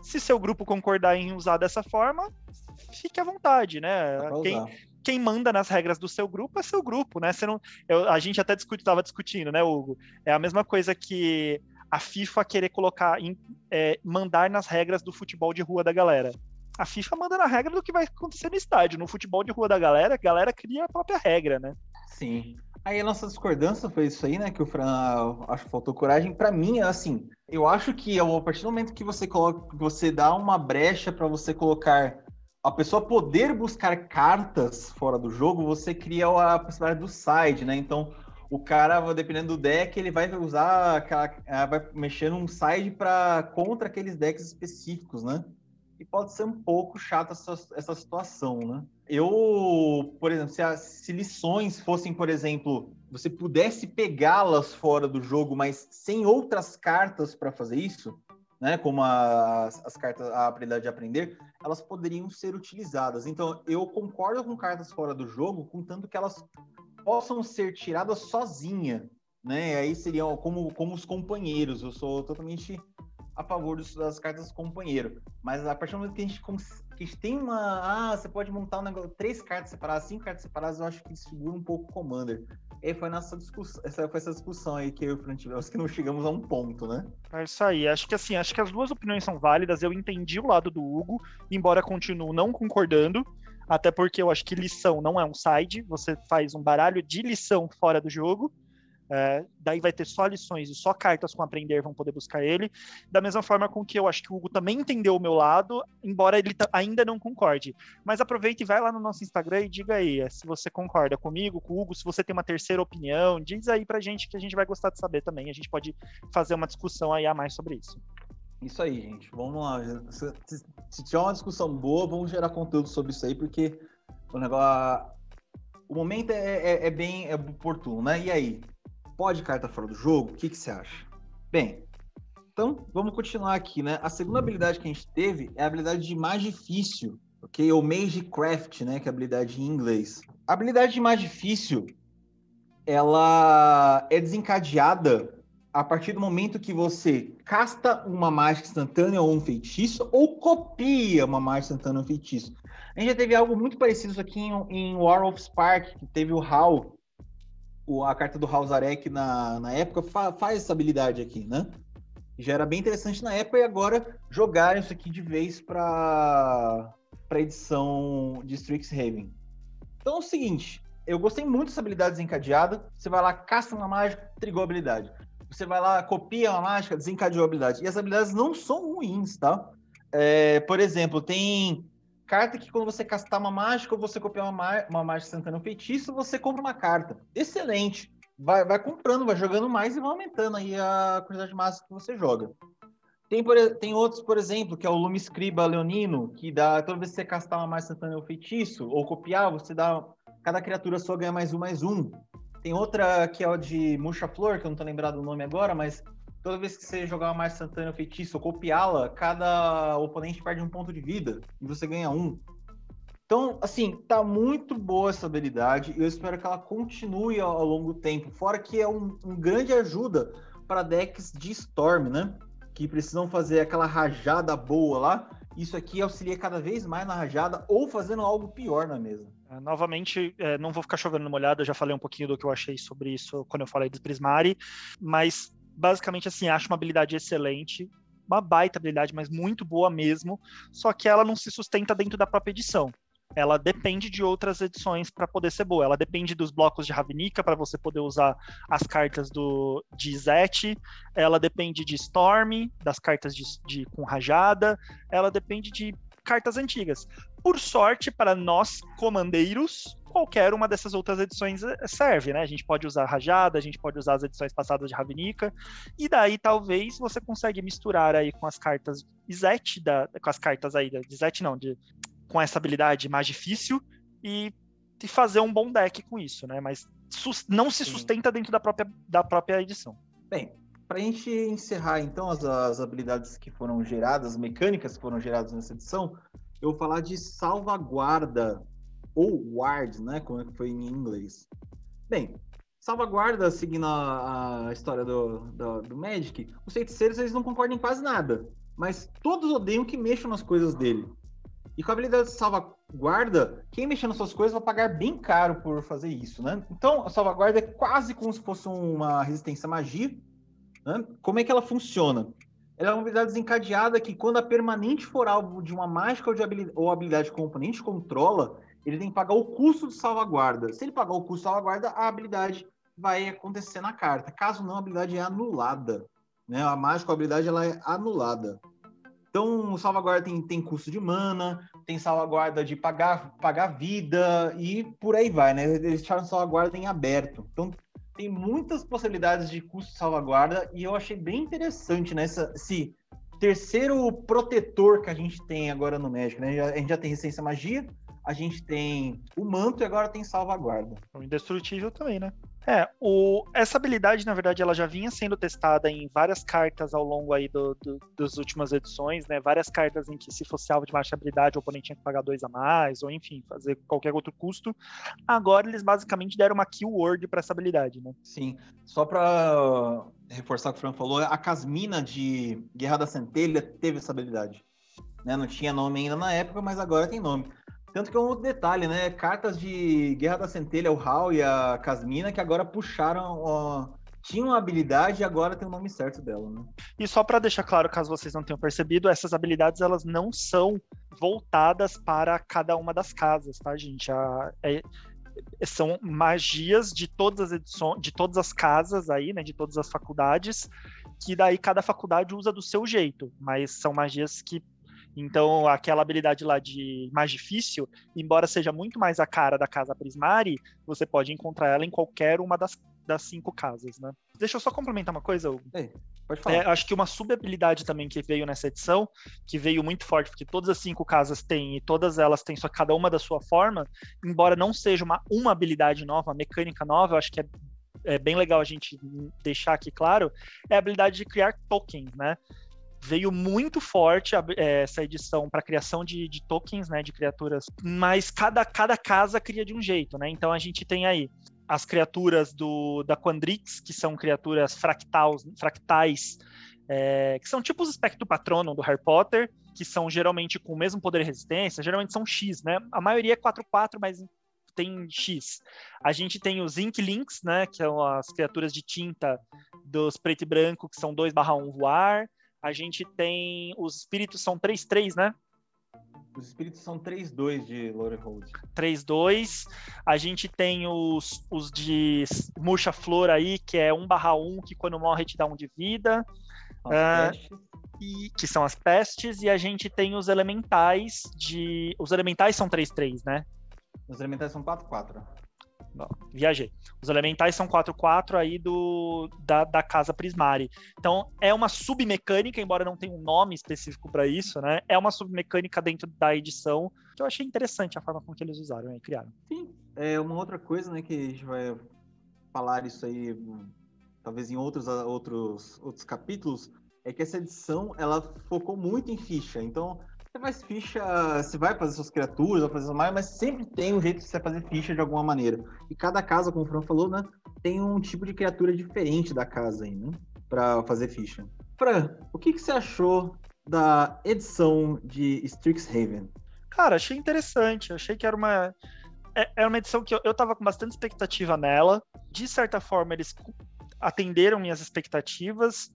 Se seu grupo concordar em usar dessa forma, fique à vontade, né? Quem, quem manda nas regras do seu grupo é seu grupo, né? Você não, eu, a gente até estava discutindo, né, Hugo? É a mesma coisa que a FIFA querer colocar, em, é, mandar nas regras do futebol de rua da galera. A FIFA manda na regra do que vai acontecer no estádio. No futebol de rua da galera, a galera cria a própria regra, né? Sim. Aí a nossa discordância foi isso aí, né? Que o Fran acho que faltou coragem. Para mim, assim, eu acho que a partir do momento que você coloca, você dá uma brecha para você colocar a pessoa poder buscar cartas fora do jogo, você cria a possibilidade do side, né? Então, o cara, dependendo do deck, ele vai usar ah, vai mexer num side para contra aqueles decks específicos, né? E pode ser um pouco chata essa, essa situação, né? Eu, por exemplo, se, as, se lições fossem, por exemplo, você pudesse pegá-las fora do jogo, mas sem outras cartas para fazer isso, né, como as, as cartas, a habilidade de aprender, elas poderiam ser utilizadas. Então, eu concordo com cartas fora do jogo, contanto que elas possam ser tiradas sozinha, né? Aí seriam como, como os companheiros. Eu sou totalmente a favor dos, das cartas companheiro. Mas a partir do momento que a gente, que a gente tem uma. Ah, você pode montar um negócio, três cartas separadas, cinco cartas separadas, eu acho que segura um pouco o Commander. E foi nossa discussão, essa foi essa discussão aí que eu e o Fran tivemos, que não chegamos a um ponto, né? É isso aí. Acho que assim, acho que as duas opiniões são válidas. Eu entendi o lado do Hugo, embora continuo não concordando. Até porque eu acho que lição não é um side, você faz um baralho de lição fora do jogo. É, daí vai ter só lições e só cartas com aprender vão poder buscar ele. Da mesma forma com que eu acho que o Hugo também entendeu o meu lado, embora ele ainda não concorde. Mas aproveita e vai lá no nosso Instagram e diga aí é, se você concorda comigo, com o Hugo, se você tem uma terceira opinião, diz aí pra gente que a gente vai gostar de saber também. A gente pode fazer uma discussão aí a mais sobre isso. Isso aí, gente. Vamos lá. Se, se tiver uma discussão boa, vamos gerar conteúdo sobre isso aí, porque o negócio. O momento é, é, é bem é oportuno, né? E aí? Pode carta fora do jogo? O que, que você acha? Bem, então vamos continuar aqui, né? A segunda habilidade que a gente teve é a habilidade de mais difícil, ok? Ou Magecraft, né? Que é a habilidade em inglês. A habilidade de mais difícil, ela é desencadeada a partir do momento que você casta uma mágica instantânea ou um feitiço, ou copia uma mágica instantânea ou um feitiço. A gente já teve algo muito parecido aqui em, em War of Spark, que teve o Hal o, a carta do Halzarek na, na época fa, faz essa habilidade aqui, né? Já era bem interessante na época e agora jogaram isso aqui de vez para para edição de Strixhaven. Então é o seguinte, eu gostei muito dessa habilidade desencadeada. Você vai lá, caça uma mágica, trigou a habilidade. Você vai lá, copia uma mágica, desencadeou a habilidade. E as habilidades não são ruins, tá? É, por exemplo, tem carta que quando você castar uma mágica ou você copiar uma, uma mágica instantânea um feitiço, você compra uma carta. Excelente. Vai, vai comprando, vai jogando mais e vai aumentando aí a quantidade de massa que você joga. Tem, tem outros, por exemplo, que é o Lume Scriba Leonino, que dá, toda vez que você castar uma mágica instantânea um feitiço, ou copiar, você dá. Cada criatura sua ganha mais um, mais um. Tem outra que é o de Murcha Flor, que eu não tô lembrado o nome agora, mas toda vez que você jogar uma instantânea feitiço ou copiá-la, cada oponente perde um ponto de vida e você ganha um. Então, assim, tá muito boa essa habilidade e eu espero que ela continue ao, ao longo do tempo. Fora que é um, um grande ajuda para decks de Storm, né? Que precisam fazer aquela rajada boa lá. Isso aqui auxilia cada vez mais na rajada ou fazendo algo pior na mesa. É, novamente, é, não vou ficar chovendo numa olhada, já falei um pouquinho do que eu achei sobre isso quando eu falei do Prismari, mas basicamente assim, acho uma habilidade excelente. uma baita habilidade, mas muito boa mesmo, só que ela não se sustenta dentro da própria edição ela depende de outras edições para poder ser boa. Ela depende dos blocos de Ravnica para você poder usar as cartas do de Zet. Ela depende de Storm, das cartas de, de, com rajada. Ela depende de cartas antigas. Por sorte, para nós comandeiros, qualquer uma dessas outras edições eh, serve, né? A gente pode usar rajada, a gente pode usar as edições passadas de Ravnica, e daí talvez você consegue misturar aí com as cartas Zet, da, com as cartas aí de Zet não, de com essa habilidade mais difícil e, e fazer um bom deck com isso, né? Mas não se sustenta Sim. dentro da própria, da própria edição. Bem, para a gente encerrar então as, as habilidades que foram geradas, mecânicas que foram geradas nessa edição, eu vou falar de salvaguarda ou ward, né? Como é que foi em inglês. Bem, salvaguarda, seguindo a, a história do, do, do, Magic, os feiticeiros eles não concordam em quase nada, mas todos odeiam que mexam nas coisas dele. E com a habilidade de salvaguarda, quem mexer nas suas coisas vai pagar bem caro por fazer isso, né? Então, a salvaguarda é quase como se fosse uma resistência à magia. Né? Como é que ela funciona? Ela é uma habilidade desencadeada que, quando a permanente for alvo de uma mágica ou, de habilidade, ou habilidade oponente controla, ele tem que pagar o custo de salvaguarda. Se ele pagar o custo de salvaguarda, a habilidade vai acontecer na carta. Caso não, a habilidade é anulada. Né? A mágica a habilidade ela é anulada. Então, salvaguarda tem, tem custo de mana, tem salvaguarda de pagar, pagar vida e por aí vai, né? Eles deixaram salvaguarda em aberto. Então, tem muitas possibilidades de custo de salvaguarda e eu achei bem interessante né? esse terceiro protetor que a gente tem agora no Magic, né? A gente já tem resistência magia, a gente tem o manto e agora tem salvaguarda. O indestrutível também, né? É, o, essa habilidade, na verdade, ela já vinha sendo testada em várias cartas ao longo aí do, do, das últimas edições, né? Várias cartas em que se fosse alvo de baixa habilidade, o oponente tinha que pagar dois a mais, ou enfim, fazer qualquer outro custo. Agora eles basicamente deram uma keyword para essa habilidade, né? Sim. Só para reforçar o que o Fran falou, a Casmina de Guerra da Centelha teve essa habilidade. Né? Não tinha nome ainda na época, mas agora tem nome. Tanto que é um outro detalhe, né? Cartas de Guerra da Centelha, o Hal e a Casmina, que agora puxaram. Ó, tinham uma habilidade e agora tem o nome certo dela, né? E só para deixar claro, caso vocês não tenham percebido, essas habilidades elas não são voltadas para cada uma das casas, tá, gente? A, é, são magias de todas as edições, de todas as casas aí, né? De todas as faculdades, que daí cada faculdade usa do seu jeito, mas são magias que então, aquela habilidade lá de mais difícil, embora seja muito mais a cara da casa Prismari, você pode encontrar ela em qualquer uma das, das cinco casas, né? Deixa eu só complementar uma coisa, Hugo. Ei, pode falar. É, acho que uma sub-habilidade também que veio nessa edição, que veio muito forte, porque todas as cinco casas têm, e todas elas têm só cada uma da sua forma, embora não seja uma, uma habilidade nova, uma mecânica nova, eu acho que é é bem legal a gente deixar aqui claro, é a habilidade de criar tokens, né? Veio muito forte é, essa edição para criação de, de, tokens, né, de criaturas, mas cada, cada casa cria de um jeito, né? Então a gente tem aí as criaturas do da Quandrix, que são criaturas fractais, fractais é, que são tipo os espectro patrono do Harry Potter, que são geralmente com o mesmo poder e resistência, geralmente são X, né? A maioria é 4-4, mas tem X. A gente tem os Inklings, né, que são as criaturas de tinta dos preto e branco, que são 2/1 voar. A gente tem. Os espíritos são 3-3, né? Os espíritos são 3-2 de Lorehold. 3-2. A gente tem os, os de Murcha Flor aí, que é 1/1, que quando morre te dá um de vida. Uh, e, que são as pestes. E a gente tem os elementais de. Os elementais são 3-3, né? Os elementais são 4-4 viajei. Os elementais são 4-4 aí do, da, da casa Prismari. Então, é uma submecânica, embora não tenha um nome específico para isso, né? É uma submecânica dentro da edição que eu achei interessante a forma como que eles usaram e criaram. Sim, é uma outra coisa, né, que a gente vai falar isso aí talvez em outros, outros, outros capítulos, é que essa edição ela focou muito em ficha. Então, você faz ficha, você vai fazer suas criaturas, vai fazer mais, mas sempre tem um jeito de você fazer ficha de alguma maneira. E cada casa, como o Fran falou, né, tem um tipo de criatura diferente da casa aí, né, para fazer ficha. Fran, o que, que você achou da edição de Strixhaven? Cara, achei interessante. Achei que era uma é, era uma edição que eu, eu tava com bastante expectativa nela. De certa forma, eles atenderam minhas expectativas.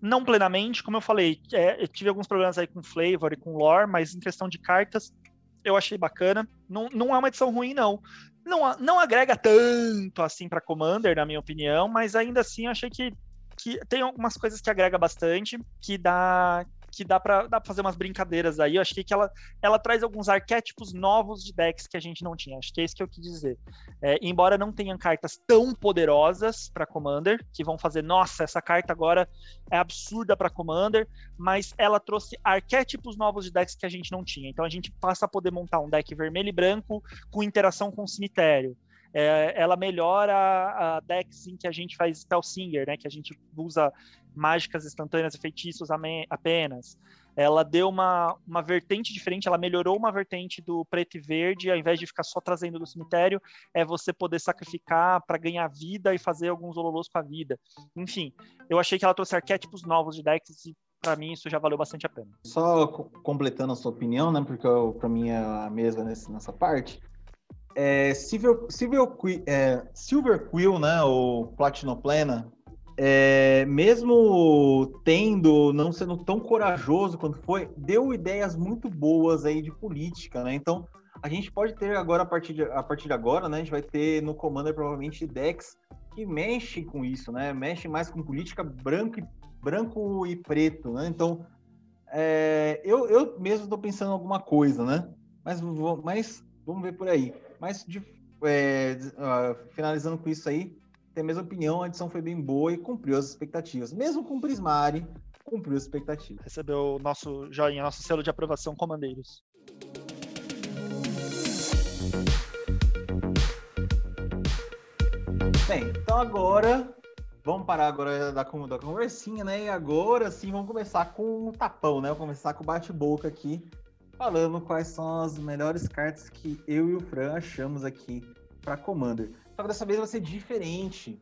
Não plenamente, como eu falei, é, eu tive alguns problemas aí com flavor e com lore, mas em questão de cartas, eu achei bacana. Não, não é uma edição ruim, não. Não, não agrega tanto assim para Commander, na minha opinião, mas ainda assim eu achei que, que tem algumas coisas que agrega bastante, que dá que dá para dá fazer umas brincadeiras aí. Eu achei que ela, ela traz alguns arquétipos novos de decks que a gente não tinha. Acho que é isso que eu quis dizer. É, embora não tenham cartas tão poderosas para Commander, que vão fazer, nossa, essa carta agora é absurda para Commander, mas ela trouxe arquétipos novos de decks que a gente não tinha. Então a gente passa a poder montar um deck vermelho e branco com interação com o cemitério. É, ela melhora a decks em que a gente faz Spellsinger, né? Que a gente usa mágicas instantâneas e feitiços apenas. Ela deu uma, uma vertente diferente, ela melhorou uma vertente do preto e verde, ao invés de ficar só trazendo do cemitério, é você poder sacrificar para ganhar vida e fazer alguns hololos com a vida. Enfim, eu achei que ela trouxe arquétipos novos de decks e para mim isso já valeu bastante a pena. Só completando a sua opinião, né, porque para mim é a mesma nessa parte. É, Silver, Silver, é, Silver Quill, né, o Platinum Plena, é, mesmo tendo, não sendo tão corajoso quanto foi, deu ideias muito boas aí de política, né? Então, a gente pode ter agora, a partir de, a partir de agora, né? A gente vai ter no Commander provavelmente decks que mexem com isso, né? Mexe mais com política branco e, branco e preto, né? Então, é, eu, eu mesmo estou pensando em alguma coisa, né? Mas, mas vamos ver por aí. Mas, de, é, uh, finalizando com isso aí, tem a mesma opinião, a edição foi bem boa e cumpriu as expectativas. Mesmo com o Prismari, cumpriu as expectativas. Recebeu o nosso joinha, nosso selo de aprovação, comandeiros. Bem, então agora vamos parar agora da, da conversinha, né? E agora sim vamos começar com o tapão, né? Vamos começar com o bate-boca aqui, falando quais são as melhores cartas que eu e o Fran achamos aqui para Commander. Só que dessa vez vai ser diferente.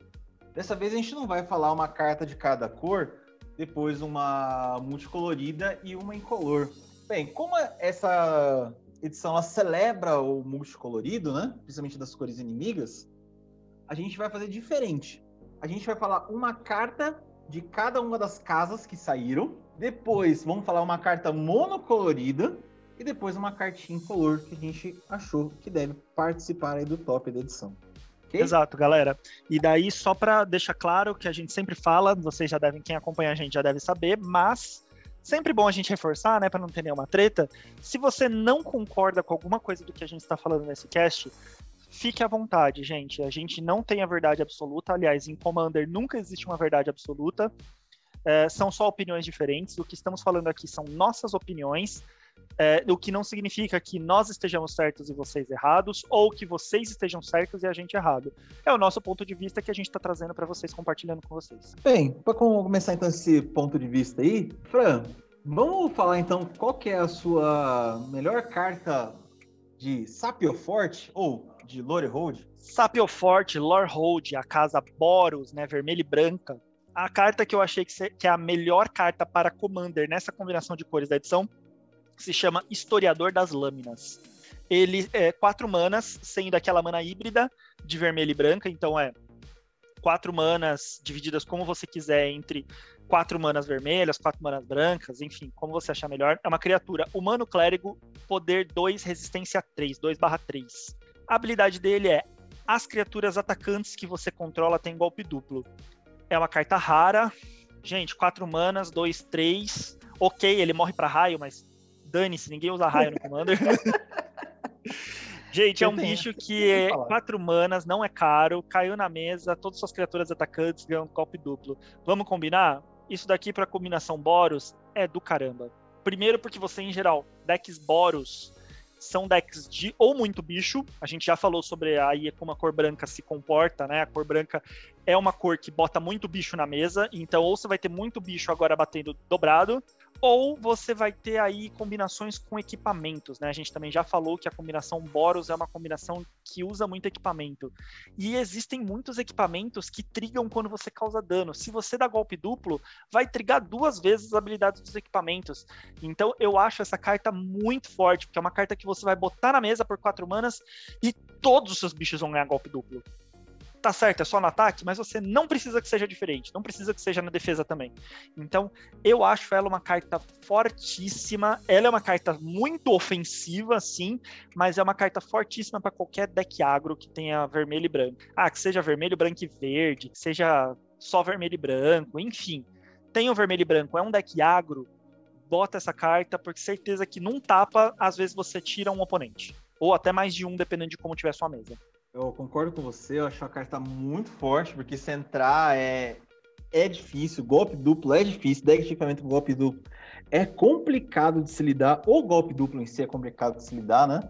Dessa vez a gente não vai falar uma carta de cada cor, depois uma multicolorida e uma incolor. Bem, como essa edição ela celebra o multicolorido, né? Principalmente das cores inimigas, a gente vai fazer diferente. A gente vai falar uma carta de cada uma das casas que saíram. Depois vamos falar uma carta monocolorida e depois uma cartinha incolor que a gente achou que deve participar aí do top da edição. Okay? Exato, galera. E daí, só para deixar claro que a gente sempre fala, vocês já devem, quem acompanha a gente já deve saber, mas sempre bom a gente reforçar, né, para não ter nenhuma treta. Se você não concorda com alguma coisa do que a gente está falando nesse cast, fique à vontade, gente. A gente não tem a verdade absoluta. Aliás, em Commander nunca existe uma verdade absoluta. É, são só opiniões diferentes. O que estamos falando aqui são nossas opiniões é, o que não significa que nós estejamos certos e vocês errados, ou que vocês estejam certos e a gente errado. É o nosso ponto de vista que a gente está trazendo para vocês, compartilhando com vocês. Bem, para começar então esse ponto de vista aí, Fran, vamos falar então qual que é a sua melhor carta de Sapio Forte ou de Lore Hold? Sapio Forte, Lore Hold, a casa Boros, né, vermelha e branca. A carta que eu achei que é a melhor carta para Commander nessa combinação de cores da edição se chama Historiador das Lâminas. Ele é quatro manas, sendo aquela mana híbrida de vermelho e branca, então é quatro manas divididas como você quiser entre quatro manas vermelhas, quatro manas brancas, enfim, como você achar melhor. É uma criatura humano clérigo, poder 2, resistência 3, 2 barra 3. A habilidade dele é as criaturas atacantes que você controla têm golpe duplo. É uma carta rara. Gente, quatro manas, 2, 3. Ok, ele morre para raio, mas dane-se, ninguém usa raio no Commander. (laughs) Gente, é um bicho que é quatro manas, não é caro, caiu na mesa, todas suas criaturas atacantes ganham um golpe duplo. Vamos combinar? Isso daqui para combinação Boros é do caramba. Primeiro porque você, em geral, decks Boros são decks de ou muito bicho, a gente já falou sobre aí como a cor branca se comporta, né? A cor branca é uma cor que bota muito bicho na mesa, então ou você vai ter muito bicho agora batendo dobrado, ou você vai ter aí combinações com equipamentos, né? A gente também já falou que a combinação Boros é uma combinação que usa muito equipamento. E existem muitos equipamentos que trigam quando você causa dano. Se você dá golpe duplo, vai trigar duas vezes as habilidades dos equipamentos. Então eu acho essa carta muito forte, porque é uma carta que você vai botar na mesa por quatro manas e todos os seus bichos vão ganhar golpe duplo tá certo, é só no ataque, mas você não precisa que seja diferente, não precisa que seja na defesa também. Então, eu acho ela uma carta fortíssima. Ela é uma carta muito ofensiva, sim, mas é uma carta fortíssima para qualquer deck agro que tenha vermelho e branco. Ah, que seja vermelho, branco e verde, que seja só vermelho e branco, enfim. Tem o vermelho e branco, é um deck agro, bota essa carta, porque certeza que num tapa, às vezes você tira um oponente. Ou até mais de um, dependendo de como tiver sua mesa. Eu concordo com você, eu acho a carta muito forte, porque se entrar é, é difícil, golpe duplo é difícil, deck de equipamento com golpe duplo é complicado de se lidar, o golpe duplo em si é complicado de se lidar, né?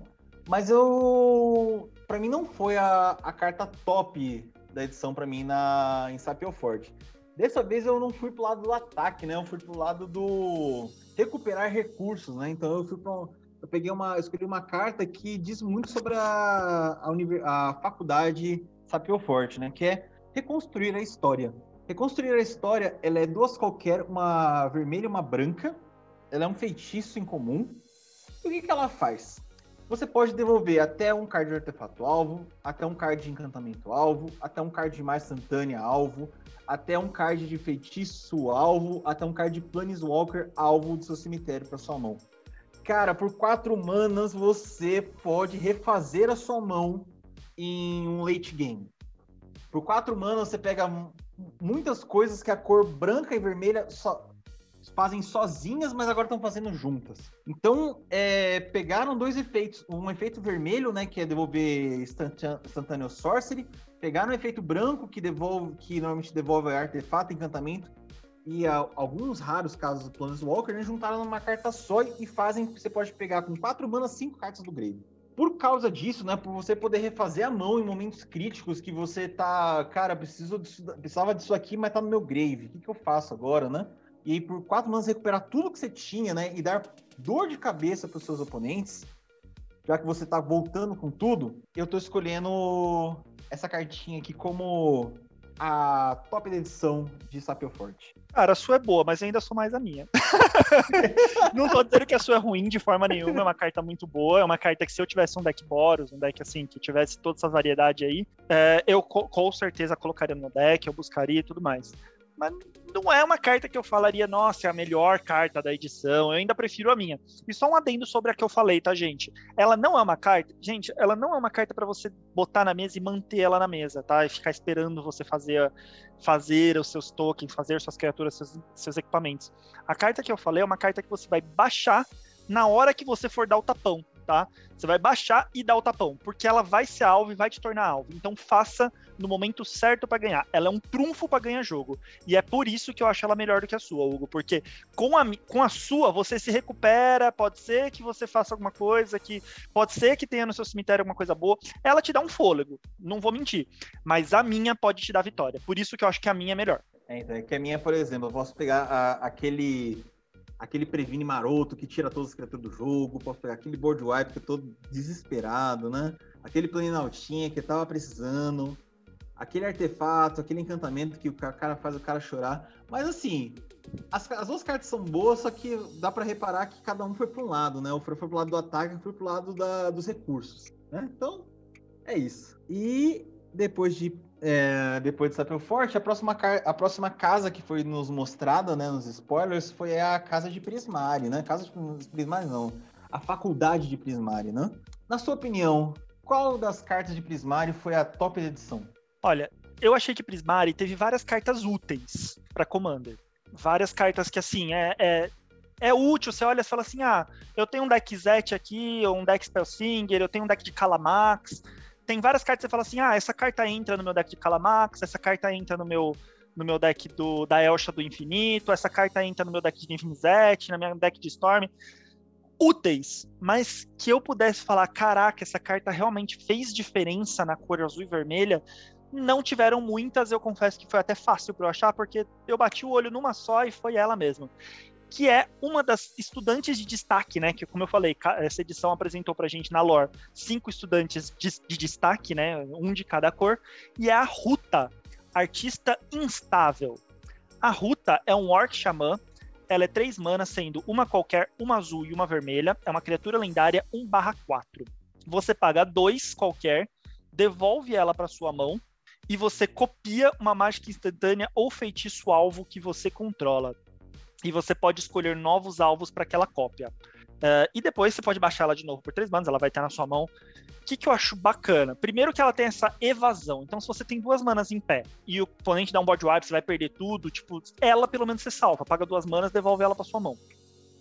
Mas eu. para mim não foi a, a carta top da edição para mim na, em Sapio Forte. Dessa vez eu não fui pro lado do ataque, né? Eu fui pro lado do recuperar recursos, né? Então eu fui para eu peguei uma, eu escolhi uma carta que diz muito sobre a, a, a faculdade Sapio Forte, né? Que é reconstruir a história. Reconstruir a história, ela é duas qualquer, uma vermelha e uma branca. Ela é um feitiço em comum. E o que, que ela faz? Você pode devolver até um card de artefato alvo, até um card de encantamento alvo, até um card de mais instantânea alvo, até um card de feitiço alvo, até um card de Planeswalker alvo do seu cemitério para sua mão. Cara, por quatro manas você pode refazer a sua mão em um late game. Por quatro manas você pega muitas coisas que a cor branca e vermelha só fazem sozinhas, mas agora estão fazendo juntas. Então, é, pegaram dois efeitos. Um efeito vermelho, né, que é devolver instantâneo sorcery. Pegaram um efeito branco, que devolve, que normalmente devolve artefato, encantamento e a, alguns raros casos do Planeswalker, né, juntaram numa carta só e fazem que você pode pegar com quatro manas cinco cartas do grave. Por causa disso, né, por você poder refazer a mão em momentos críticos que você tá, cara, preciso disso, precisava disso aqui, mas tá no meu grave. O que, que eu faço agora, né? E aí, por quatro manas recuperar tudo que você tinha, né, e dar dor de cabeça para os seus oponentes, já que você tá voltando com tudo, eu tô escolhendo essa cartinha aqui como a top edição de Sapio Forte. Cara, a sua é boa, mas ainda sou mais a minha. (laughs) não tô dizendo que a sua é ruim de forma nenhuma, é uma carta muito boa, é uma carta que se eu tivesse um deck Boros, um deck assim, que tivesse toda essa variedade aí, é, eu co com certeza colocaria no deck, eu buscaria e tudo mais mas não é uma carta que eu falaria, nossa, é a melhor carta da edição, eu ainda prefiro a minha. E só um adendo sobre a que eu falei, tá, gente? Ela não é uma carta, gente, ela não é uma carta para você botar na mesa e manter ela na mesa, tá? E ficar esperando você fazer fazer os seus tokens, fazer suas criaturas, seus, seus equipamentos. A carta que eu falei é uma carta que você vai baixar na hora que você for dar o tapão tá? Você vai baixar e dar o tapão, porque ela vai ser alvo e vai te tornar alvo. Então faça no momento certo para ganhar. Ela é um trunfo para ganhar jogo. E é por isso que eu acho ela melhor do que a sua, Hugo, porque com a, com a sua você se recupera, pode ser que você faça alguma coisa que pode ser que tenha no seu cemitério alguma coisa boa. Ela te dá um fôlego, não vou mentir, mas a minha pode te dar vitória. Por isso que eu acho que a minha é melhor. É, então, é que a minha, por exemplo, eu posso pegar a, aquele aquele previne maroto que tira todas as criaturas do jogo, posso pegar aquele board wipe que eu tô desesperado, né? Aquele planaltinha que eu tava precisando, aquele artefato, aquele encantamento que o cara faz o cara chorar. Mas assim, as, as duas cartas são boas, só que dá para reparar que cada um foi para um lado, né? O Fro foi pro lado do ataque, o foi pro lado da, dos recursos, né? Então, é isso. E depois de é, depois de Sapio Forte, a próxima, a próxima casa que foi nos mostrada, né, nos spoilers, foi a casa de Prismari, né? Casa de Prismari não, a faculdade de Prismari, né? Na sua opinião, qual das cartas de Prismari foi a top edição? Olha, eu achei que Prismari teve várias cartas úteis para Commander. Várias cartas que, assim, é, é, é útil. Você olha e fala assim: ah, eu tenho um deck Zet aqui, ou um deck Spellsinger, eu tenho um deck de Calamax tem várias cartas que você fala assim: ah, essa carta entra no meu deck de Calamax, essa carta entra no meu, no meu deck do, da Elsha do Infinito, essa carta entra no meu deck de Infinizete, na minha deck de Storm. Úteis, mas que eu pudesse falar: caraca, essa carta realmente fez diferença na cor azul e vermelha. Não tiveram muitas, eu confesso que foi até fácil para eu achar, porque eu bati o olho numa só e foi ela mesma que é uma das estudantes de destaque, né? Que, como eu falei, essa edição apresentou pra gente na lore cinco estudantes de, de destaque, né? Um de cada cor, e é a Ruta, artista instável. A Ruta é um orc xamã, ela é três manas, sendo uma qualquer, uma azul e uma vermelha. É uma criatura lendária 1/4. Você paga dois qualquer, devolve ela para sua mão e você copia uma mágica instantânea ou feitiço alvo que você controla. E você pode escolher novos alvos para aquela cópia. Uh, e depois você pode baixar ela de novo por três manas, ela vai estar na sua mão. O que, que eu acho bacana? Primeiro que ela tem essa evasão. Então, se você tem duas manas em pé e o oponente dá um board wipe, você vai perder tudo, tipo, ela pelo menos você salva. Paga duas manas, devolve ela para sua mão.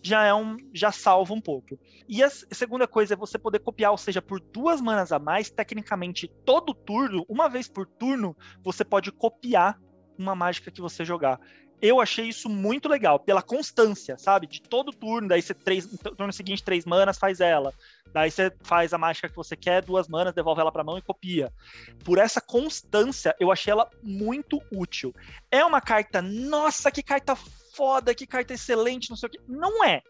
Já é um. já salva um pouco. E a segunda coisa é você poder copiar, ou seja, por duas manas a mais, tecnicamente, todo turno, uma vez por turno, você pode copiar uma mágica que você jogar eu achei isso muito legal, pela constância, sabe? De todo turno, daí você três, no turno seguinte, três manas, faz ela. Daí você faz a mágica que você quer, duas manas, devolve ela pra mão e copia. Por essa constância, eu achei ela muito útil. É uma carta, nossa, que carta foda, que carta excelente, não sei o que. Não é.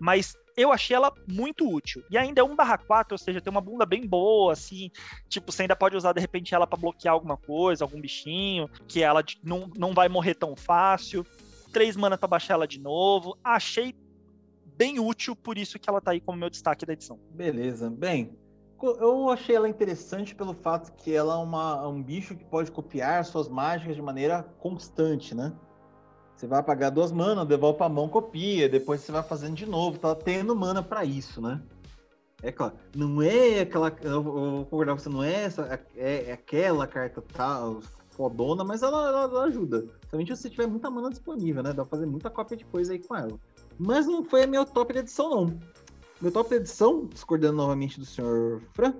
Mas eu achei ela muito útil. E ainda é 1/4, ou seja, tem uma bunda bem boa, assim. Tipo, você ainda pode usar de repente ela para bloquear alguma coisa, algum bichinho, que ela não, não vai morrer tão fácil. Três mana para baixar ela de novo. Achei bem útil, por isso que ela tá aí como meu destaque da edição. Beleza. Bem, eu achei ela interessante pelo fato que ela é uma, um bicho que pode copiar suas mágicas de maneira constante, né? Você vai apagar duas manas, devolve pra mão, copia, depois você vai fazendo de novo, tá tendo mana para isso, né? É claro, não é aquela. Eu vou concordar com você, não é essa, é, é aquela carta tal, fodona, mas ela, ela, ela ajuda. Somente se você tiver muita mana disponível, né? Dá pra fazer muita cópia de coisa aí com ela. Mas não foi a minha top de edição, não. Meu top de edição, discordando novamente do senhor Fran,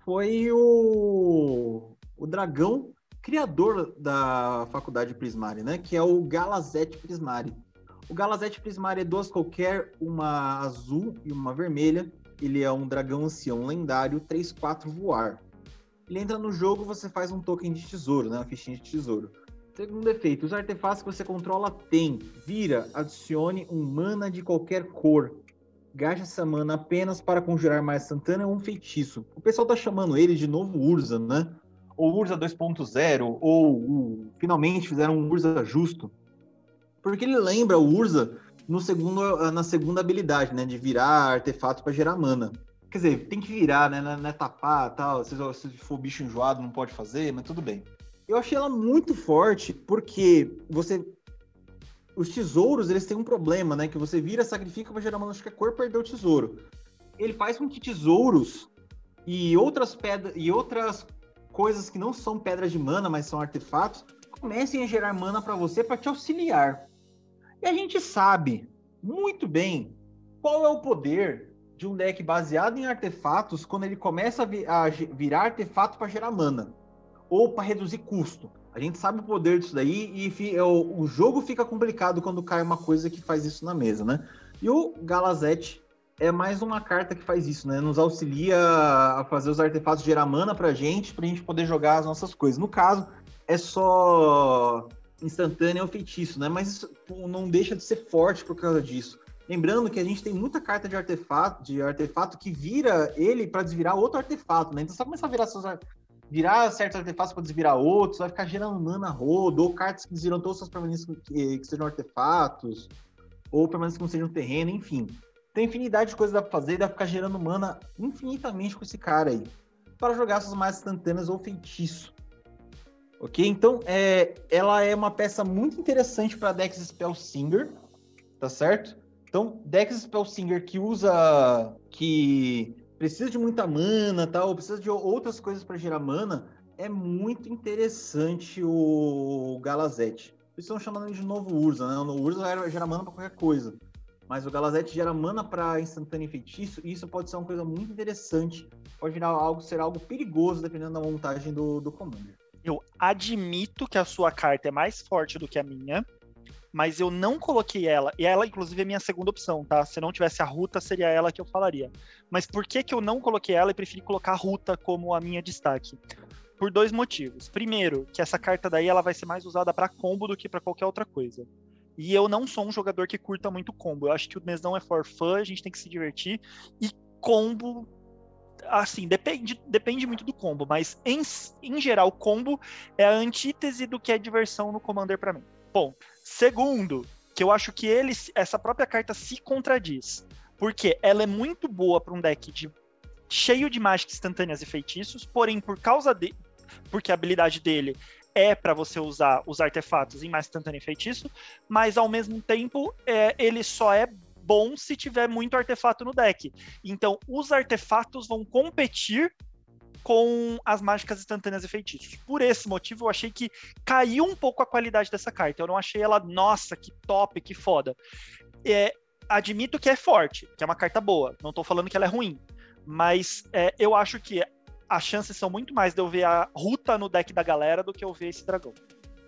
foi o. O dragão criador da faculdade Prismari, né? Que é o Galazete Prismari. O Galazete Prismari é duas qualquer, uma azul e uma vermelha. Ele é um dragão ancião lendário, 3-4 voar. Ele entra no jogo, você faz um token de tesouro, né? Uma fichinha de tesouro. Segundo efeito, os artefatos que você controla tem. Vira, adicione um mana de qualquer cor. Gaste essa mana apenas para conjurar mais Santana ou um feitiço. O pessoal tá chamando ele de novo Urza, né? Ou Urza 2.0, ou uh, finalmente fizeram um Urza justo. Porque ele lembra o Urza no segundo, na segunda habilidade, né? De virar artefato para gerar mana. Quer dizer, tem que virar, né? Não é tapar tal. Se, se for bicho enjoado, não pode fazer, mas tudo bem. Eu achei ela muito forte porque você. Os tesouros, eles têm um problema, né? Que você vira, sacrifica para gerar mana, acho que a cor perdeu o tesouro. Ele faz com que tesouros e outras pedras e outras coisas que não são pedras de mana, mas são artefatos, comecem a gerar mana para você para te auxiliar. E a gente sabe muito bem qual é o poder de um deck baseado em artefatos quando ele começa a, vi a virar artefato para gerar mana ou para reduzir custo. A gente sabe o poder disso daí e o, o, jogo fica complicado quando cai uma coisa que faz isso na mesa, né? E o Galazete é mais uma carta que faz isso, né? Nos auxilia a fazer os artefatos gerar mana pra gente, pra gente poder jogar as nossas coisas. No caso, é só instantâneo ou feitiço, né? Mas isso não deixa de ser forte por causa disso. Lembrando que a gente tem muita carta de artefato, de artefato que vira ele para desvirar outro artefato, né? Então só começar a virar virar certos artefatos para desvirar outros, vai ficar gerando mana rodo, ou cartas que desviram todas as permanências que, que sejam artefatos, ou permanências que não sejam terreno, enfim. Tem infinidade de coisas dá pra fazer e dá pra ficar gerando mana infinitamente com esse cara aí. Para jogar suas mais instantâneas ou feitiço. Ok? Então, é, ela é uma peça muito interessante para Dex Spell Singer, tá certo? Então, Dex Spell Singer que usa. que precisa de muita mana, tal, ou precisa de outras coisas para gerar mana, é muito interessante o Galazete. Eles estão chamando ele de novo Urza, né? O Urza gera mana para qualquer coisa mas o Galazete gera mana para instantâneo e feitiço, e isso pode ser uma coisa muito interessante, pode virar algo, ser algo perigoso dependendo da montagem do, do Commander. Eu admito que a sua carta é mais forte do que a minha, mas eu não coloquei ela, e ela, inclusive, é minha segunda opção, tá? Se não tivesse a Ruta, seria ela que eu falaria. Mas por que, que eu não coloquei ela e preferi colocar a Ruta como a minha destaque? Por dois motivos. Primeiro, que essa carta daí ela vai ser mais usada para combo do que para qualquer outra coisa. E eu não sou um jogador que curta muito combo. Eu acho que o mesão é for fun, a gente tem que se divertir. E combo, assim, depende, depende muito do combo, mas em, em geral, combo é a antítese do que é diversão no Commander para mim. Bom, segundo, que eu acho que ele, essa própria carta se contradiz. Porque ela é muito boa para um deck de, cheio de mágicas instantâneas e feitiços, porém, por causa de, porque a habilidade dele é para você usar os artefatos em mais instantâneo feitiço, mas ao mesmo tempo é, ele só é bom se tiver muito artefato no deck. Então, os artefatos vão competir com as mágicas instantâneas e feitiços. Por esse motivo, eu achei que caiu um pouco a qualidade dessa carta. Eu não achei ela, nossa, que top, que foda. É, admito que é forte, que é uma carta boa. Não tô falando que ela é ruim. Mas é, eu acho que as chances são muito mais de eu ver a ruta no deck da galera do que eu ver esse dragão.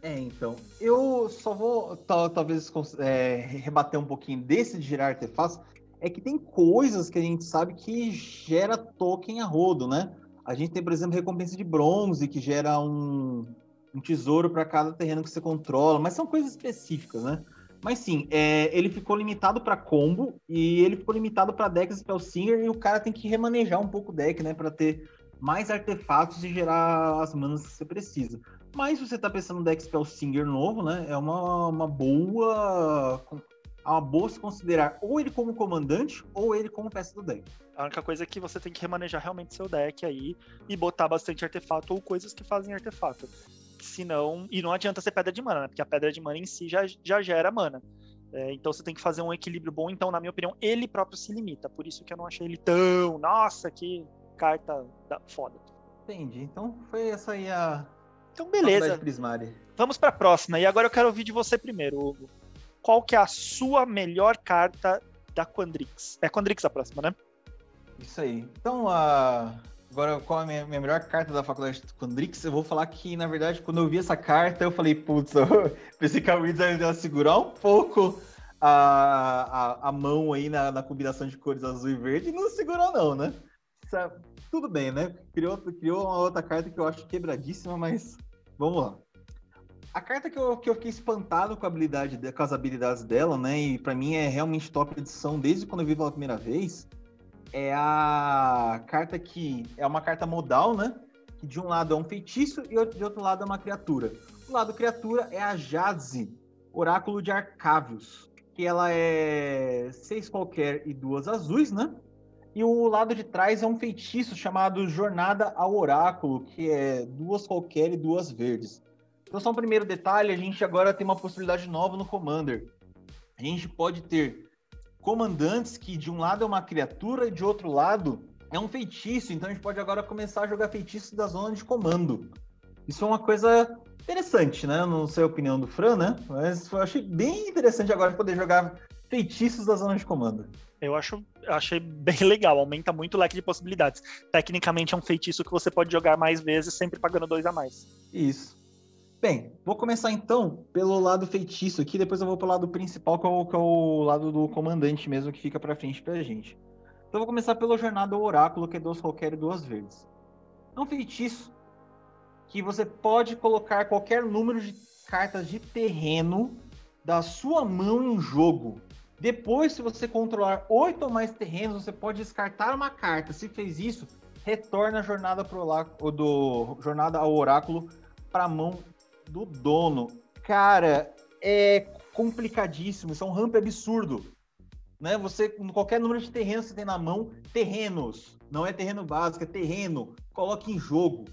É, então. Eu só vou talvez é, rebater um pouquinho desse de gerar artefatos. É que tem coisas que a gente sabe que gera token a rodo, né? A gente tem, por exemplo, recompensa de bronze, que gera um, um tesouro para cada terreno que você controla, mas são coisas específicas, né? Mas sim, é, ele ficou limitado para combo e ele ficou limitado para decks Spellsinger e o cara tem que remanejar um pouco o deck, né, para ter mais artefatos e gerar as manas que você precisa. Mas se você tá pensando no deck Spellsinger novo, né, é uma, uma boa é uma boa se considerar ou ele como comandante ou ele como peça do deck. A única coisa é que você tem que remanejar realmente seu deck aí e botar bastante artefato ou coisas que fazem artefato senão. E não adianta ser pedra de mana, né? Porque a pedra de mana em si já, já gera mana. É, então você tem que fazer um equilíbrio bom. Então, na minha opinião, ele próprio se limita. Por isso que eu não achei ele tão. Nossa, que carta da... foda. Entendi. Então foi essa aí a. Então, beleza. Vamos para a próxima. E agora eu quero ouvir de você primeiro, Hugo. Qual que é a sua melhor carta da Quandrix? É Quandrix a próxima, né? Isso aí. Então, a. Agora, qual é a minha, minha, melhor carta da faculdade de Condrix? Eu vou falar que, na verdade, quando eu vi essa carta, eu falei, putz, (laughs) pensei que a Wizard ia segurar um pouco a, a, a mão aí na, na, combinação de cores azul e verde, e não segurou não, né? Sabe? Tudo bem, né? Criou, criou uma outra carta que eu acho quebradíssima, mas vamos lá. A carta que eu, que eu fiquei espantado com, a habilidade, com as habilidades dela, né? E para mim é realmente top edição desde quando eu vi pela primeira vez é a carta que é uma carta modal, né? Que de um lado é um feitiço e de outro lado é uma criatura. O lado criatura é a Jadze, Oráculo de Arcavios, que ela é seis qualquer e duas azuis, né? E o lado de trás é um feitiço chamado Jornada ao Oráculo, que é duas qualquer e duas verdes. Então, só um primeiro detalhe: a gente agora tem uma possibilidade nova no Commander. A gente pode ter comandantes que de um lado é uma criatura e de outro lado é um feitiço. Então a gente pode agora começar a jogar feitiços da zona de comando. Isso é uma coisa interessante, né? Não sei a opinião do Fran, né? Mas eu achei bem interessante agora poder jogar feitiços da zona de comando. Eu acho, achei bem (laughs) legal, aumenta muito o leque de possibilidades. Tecnicamente é um feitiço que você pode jogar mais vezes, sempre pagando dois a mais. Isso. Bem, vou começar então pelo lado feitiço aqui, depois eu vou pro lado principal, que é o, que é o lado do comandante mesmo, que fica pra frente pra gente. Então eu vou começar pela Jornada ao Oráculo, que é duas qualquer duas verdes. É um feitiço que você pode colocar qualquer número de cartas de terreno da sua mão em jogo. Depois, se você controlar oito ou mais terrenos, você pode descartar uma carta. Se fez isso, retorna a jornada, pro do, jornada ao oráculo para a mão do dono. Cara, é complicadíssimo, isso é um ramp absurdo. Né? Você, qualquer número de terrenos que você tem na mão, terrenos, não é terreno básico, é terreno, coloque em jogo.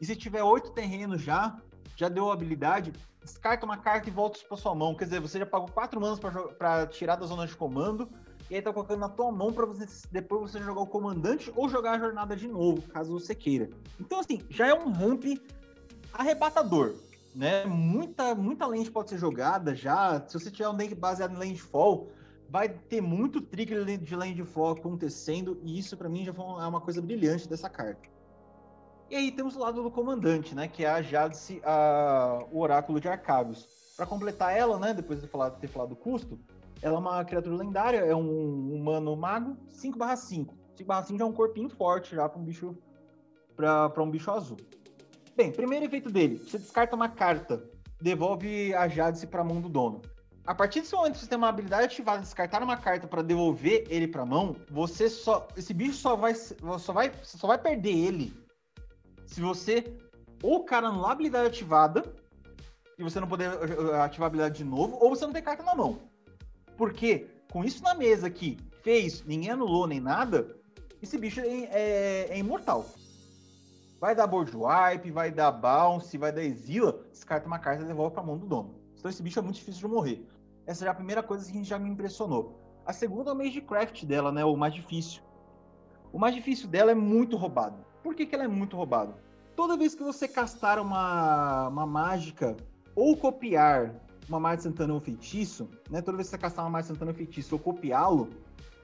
E se tiver oito terrenos já, já deu a habilidade, descarta uma carta e volta para sua mão. Quer dizer, você já pagou quatro manos para tirar da zona de comando, e aí tá colocando na tua mão para você depois você jogar o comandante ou jogar a jornada de novo, caso você queira. Então, assim, já é um ramp arrebatador, né? Muita, muita lente pode ser jogada já. Se você tiver um deck baseado em landfall, vai ter muito trigger de landfall acontecendo, e isso para mim já é uma coisa brilhante dessa carta. E aí temos o lado do comandante, né? Que é a Jadce, a, o Oráculo de Arcavios. Para completar ela, né? Depois de falar, ter falado do custo, ela é uma criatura lendária, é um humano mago 5/5. 5/5 já é um corpinho forte já para um bicho para um bicho azul. Bem, primeiro efeito dele, você descarta uma carta, devolve a Jadice para a mão do dono. A partir desse momento que você tem uma habilidade ativada de descartar uma carta para devolver ele para a mão, você só esse bicho só vai só vai só vai perder ele se você ou o cara a habilidade ativada e você não poder eh, ativar a habilidade de novo, ou você não tem carta na mão. Porque com isso na mesa aqui, fez, ninguém anulou nem nada, esse bicho é, é, é imortal. Vai dar board wipe, vai dar bounce, vai dar exila, descarta uma carta e devolve pra mão do dono. Então esse bicho é muito difícil de morrer. Essa é a primeira coisa que já me impressionou. A segunda é o Magecraft dela, né? O mais difícil. O mais difícil dela é muito roubado. Por que, que ela é muito roubada? Toda vez que você castar uma, uma mágica ou copiar uma mágica Santana ou feitiço, né? Toda vez que você castar uma mágica Santana ou feitiço ou copiá-lo,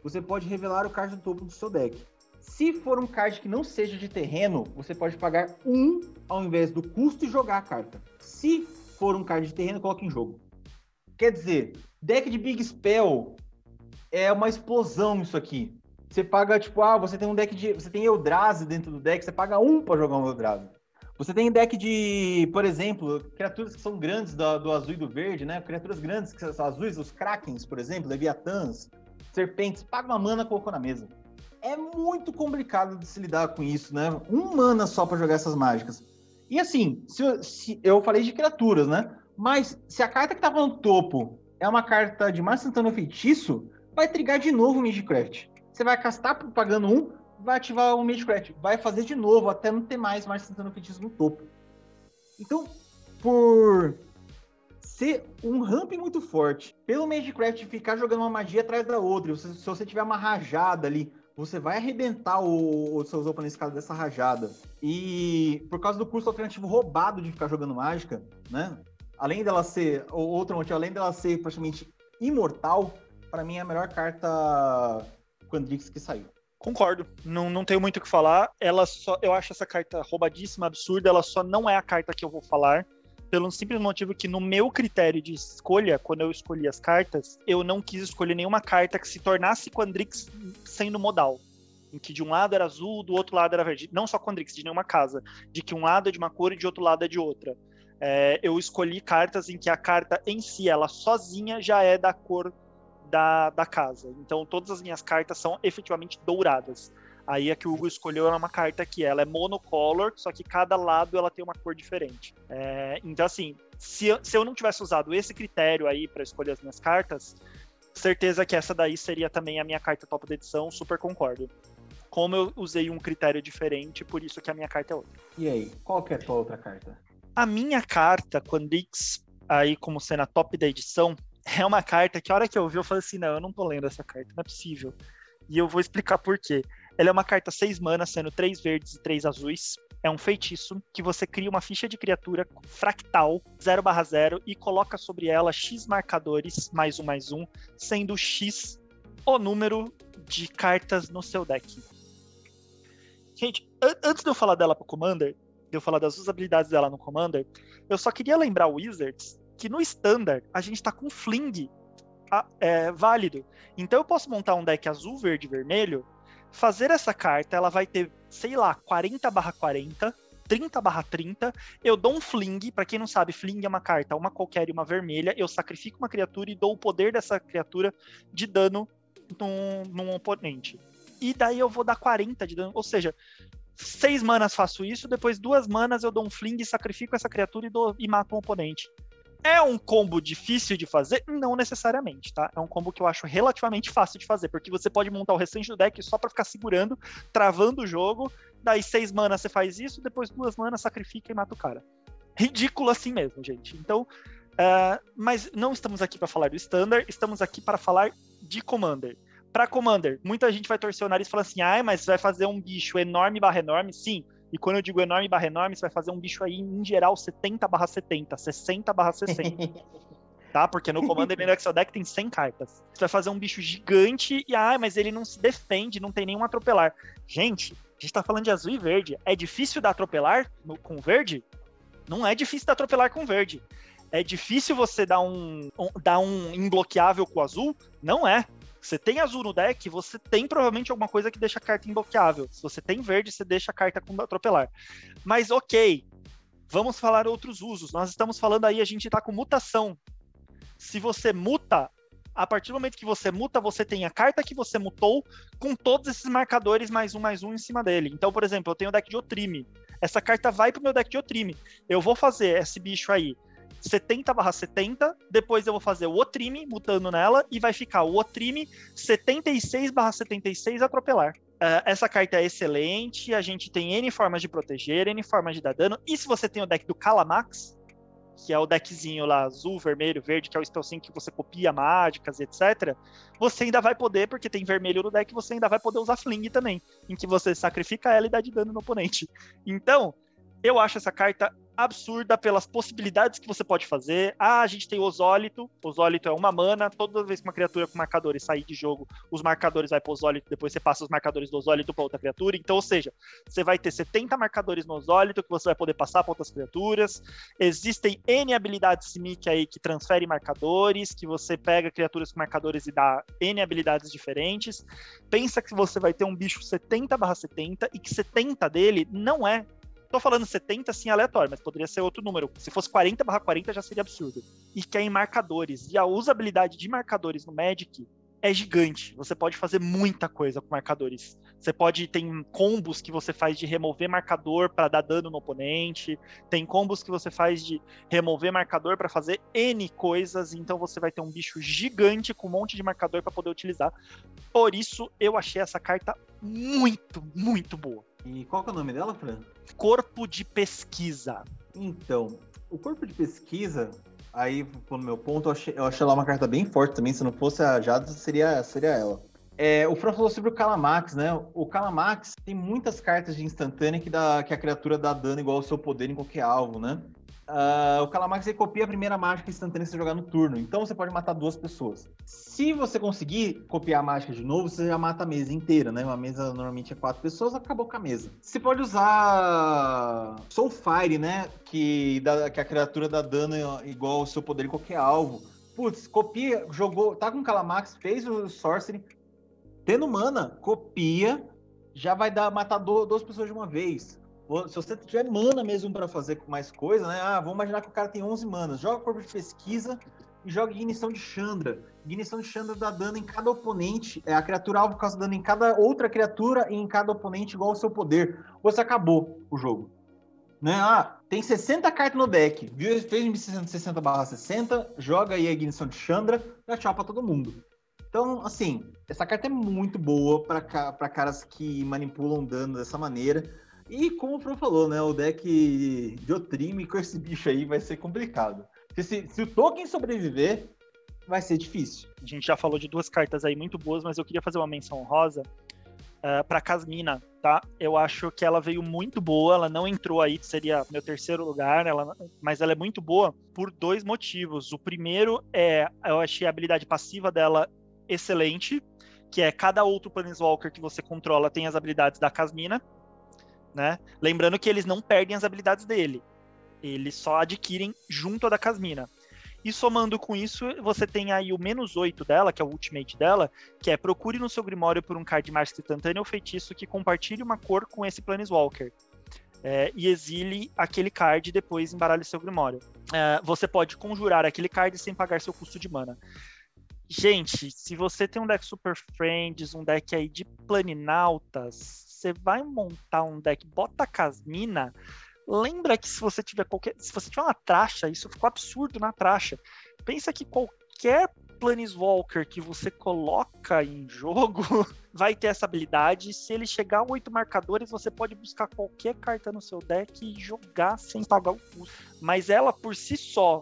você pode revelar o card do topo do seu deck. Se for um card que não seja de terreno, você pode pagar um ao invés do custo e jogar a carta. Se for um card de terreno, coloque em jogo. Quer dizer, deck de Big Spell é uma explosão isso aqui. Você paga, tipo, ah, você tem um deck de. Você tem Eldrazi dentro do deck, você paga um para jogar um Eldrazi. Você tem deck de, por exemplo, criaturas que são grandes do, do azul e do verde, né? Criaturas grandes que são azuis, os Krakens, por exemplo, Leviatãs, Serpentes, paga uma mana, colocou na mesa é muito complicado de se lidar com isso, né? Um mana só para jogar essas mágicas. E assim, se, se, eu falei de criaturas, né? Mas se a carta que tava no topo é uma carta de mais Santana Feitiço, vai trigar de novo o Magecraft. Você vai castar pagando um, vai ativar o Magecraft. Vai fazer de novo até não ter mais mais Santana Feitiço no topo. Então, por ser um ramp muito forte, pelo Magecraft ficar jogando uma magia atrás da outra, se, você tiver uma rajada ali, você vai arrebentar os seus oponentes caso dessa rajada. E por causa do curso alternativo roubado de ficar jogando mágica, né? Além dela ser, ou outro motivo, além dela ser praticamente imortal, para mim é a melhor carta Quandrix que saiu. Concordo, não, não tenho muito o que falar. Ela só, eu acho essa carta roubadíssima, absurda. Ela só não é a carta que eu vou falar pelo simples motivo que no meu critério de escolha, quando eu escolhi as cartas, eu não quis escolher nenhuma carta que se tornasse Quandrix sendo modal. Em que de um lado era azul, do outro lado era verde. Não só Quandrix, de nenhuma casa. De que um lado é de uma cor e de outro lado é de outra. É, eu escolhi cartas em que a carta em si, ela sozinha, já é da cor da, da casa. Então todas as minhas cartas são efetivamente douradas. Aí a que o Hugo escolheu era uma carta que ela é monocolor, só que cada lado ela tem uma cor diferente. É, então, assim, se eu, se eu não tivesse usado esse critério aí para escolher as minhas cartas, certeza que essa daí seria também a minha carta top da edição, super concordo. Como eu usei um critério diferente, por isso que a minha carta é outra. E aí, qual que é a tua outra carta? A minha carta, Quandix, aí como sendo a top da edição, é uma carta que a hora que eu vi eu falei assim, não, eu não tô lendo essa carta, não é possível. E eu vou explicar por quê. Ela é uma carta 6 mana, sendo 3 verdes e 3 azuis. É um feitiço que você cria uma ficha de criatura fractal 0/0 e coloca sobre ela X marcadores, mais um, mais um, sendo X o número de cartas no seu deck. Gente, antes de eu falar dela pro Commander, de eu falar das usabilidades dela no Commander, eu só queria lembrar o Wizards que no Standard a gente tá com Fling é, válido. Então eu posso montar um deck azul, verde vermelho fazer essa carta, ela vai ter, sei lá, 40 barra 40, 30 barra 30, eu dou um fling, para quem não sabe, fling é uma carta, uma qualquer e uma vermelha, eu sacrifico uma criatura e dou o poder dessa criatura de dano num, num oponente. E daí eu vou dar 40 de dano, ou seja, seis manas faço isso, depois duas manas eu dou um fling, sacrifico essa criatura e, dou, e mato um oponente. É um combo difícil de fazer? Não necessariamente, tá? É um combo que eu acho relativamente fácil de fazer, porque você pode montar o restante do deck só para ficar segurando, travando o jogo, daí seis manas você faz isso, depois duas manas sacrifica e mata o cara. Ridículo assim mesmo, gente. Então, uh, mas não estamos aqui para falar do Standard, estamos aqui para falar de Commander. Para Commander, muita gente vai torcer o nariz e falar assim: ah, mas vai fazer um bicho enorme barra enorme? Sim, e quando eu digo enorme barra enorme, você vai fazer um bicho aí, em geral, 70 barra 70, 60 barra 60. (laughs) tá? Porque no Commander no Excel Deck tem 100 cartas. Você vai fazer um bicho gigante e, ah, mas ele não se defende, não tem nenhum atropelar. Gente, a gente tá falando de azul e verde. É difícil dar atropelar no, com verde? Não é difícil dar atropelar com verde. É difícil você dar um, um, dar um imbloqueável com o azul? Não é. Você tem azul no deck, você tem provavelmente alguma coisa que deixa a carta imbloqueável. Se você tem verde, você deixa a carta com atropelar. Mas ok, vamos falar outros usos. Nós estamos falando aí, a gente está com mutação. Se você muta, a partir do momento que você muta, você tem a carta que você mutou com todos esses marcadores mais um, mais um em cima dele. Então, por exemplo, eu tenho o deck de Otrime. Essa carta vai pro meu deck de Otrime. Eu vou fazer esse bicho aí 70 barra 70, depois eu vou fazer o Otrime mutando nela e vai ficar o Otrime 76 barra 76 atropelar. Uh, essa carta é excelente, a gente tem N formas de proteger, N formas de dar dano, e se você tem o deck do Calamax, que é o deckzinho lá azul, vermelho, verde, que é o spellzinho que você copia mágicas, etc., você ainda vai poder, porque tem vermelho no deck, você ainda vai poder usar Fling também, em que você sacrifica ela e dá de dano no oponente. Então, eu acho essa carta absurda pelas possibilidades que você pode fazer. Ah, a gente tem Osólito. Osólito é uma mana. Toda vez que uma criatura com marcadores sair de jogo, os marcadores vai para Osólito. Depois você passa os marcadores do Osólito para outra criatura. Então, ou seja, você vai ter 70 marcadores no Osólito que você vai poder passar para outras criaturas. Existem N habilidades Simic aí que transferem marcadores, que você pega criaturas com marcadores e dá N habilidades diferentes. Pensa que você vai ter um bicho 70/70 e que 70 dele não é Tô falando 70 assim aleatório, mas poderia ser outro número. Se fosse 40 barra 40 já seria absurdo. E que é em marcadores. E a usabilidade de marcadores no Magic é gigante. Você pode fazer muita coisa com marcadores. Você pode tem combos que você faz de remover marcador para dar dano no oponente, tem combos que você faz de remover marcador para fazer N coisas, então você vai ter um bicho gigante com um monte de marcador para poder utilizar. Por isso eu achei essa carta muito, muito boa. E qual é o nome dela, Fran? Corpo de pesquisa. Então, o corpo de pesquisa, aí, pelo meu ponto, eu achei, eu achei ela uma carta bem forte também. Se não fosse a Jada, seria, seria ela. É, o Fran falou sobre o Calamax, né? O Calamax tem muitas cartas de instantânea que, dá, que a criatura dá dano igual ao seu poder em qualquer alvo, né? Uh, o Calamax copia a primeira mágica instantânea que você jogar no turno. Então você pode matar duas pessoas. Se você conseguir copiar a mágica de novo, você já mata a mesa inteira, né? Uma mesa normalmente é quatro pessoas, acabou com a mesa. Você pode usar Soulfire, né? Que, dá, que a criatura dá dano igual ao seu poder em qualquer alvo. Putz, copia, jogou, tá com o Calamax, fez o Sorcery, tendo mana, copia, já vai dar matar duas pessoas de uma vez. Se você tiver mana mesmo para fazer mais coisa, né? Ah, vamos imaginar que o cara tem 11 manas. Joga corpo de pesquisa e joga ignição de Chandra. Ignição de Chandra dá dano em cada oponente. É, a criatura alvo causa dano em cada outra criatura e em cada oponente igual ao seu poder. Você acabou o jogo. Né? Ah, tem 60 cartas no deck. Viu? Fez um 60 barra 60, joga aí a ignição de Chandra, dá tchau pra todo mundo. Então, assim, essa carta é muito boa para caras que manipulam dano dessa maneira. E como o Pro falou, né? O deck de Otrime com esse bicho aí vai ser complicado. Se, se o Tolkien sobreviver, vai ser difícil. A gente já falou de duas cartas aí muito boas, mas eu queria fazer uma menção rosa uh, para Casmina, tá? Eu acho que ela veio muito boa, ela não entrou aí, seria meu terceiro lugar, ela, mas ela é muito boa por dois motivos. O primeiro é, eu achei a habilidade passiva dela excelente, que é cada outro Planeswalker que você controla tem as habilidades da Casmina, né? Lembrando que eles não perdem as habilidades dele. Eles só adquirem junto da Casmina. E somando com isso, você tem aí o menos 8 dela, que é o ultimate dela, que é procure no seu Grimório por um card mágico instantâneo ou feitiço que compartilhe uma cor com esse Planeswalker. É, e exile aquele card e depois embaralhe seu Grimório. É, você pode conjurar aquele card sem pagar seu custo de mana. Gente, se você tem um deck Super Friends, um deck aí de planinautas, você vai montar um deck, bota Casmina, lembra que se você tiver qualquer. Se você tiver uma tracha, isso ficou absurdo na tracha. Pensa que qualquer Planeswalker que você coloca em jogo (laughs) vai ter essa habilidade. Se ele chegar a oito marcadores, você pode buscar qualquer carta no seu deck e jogar sem pagar o custo. Mas ela por si só,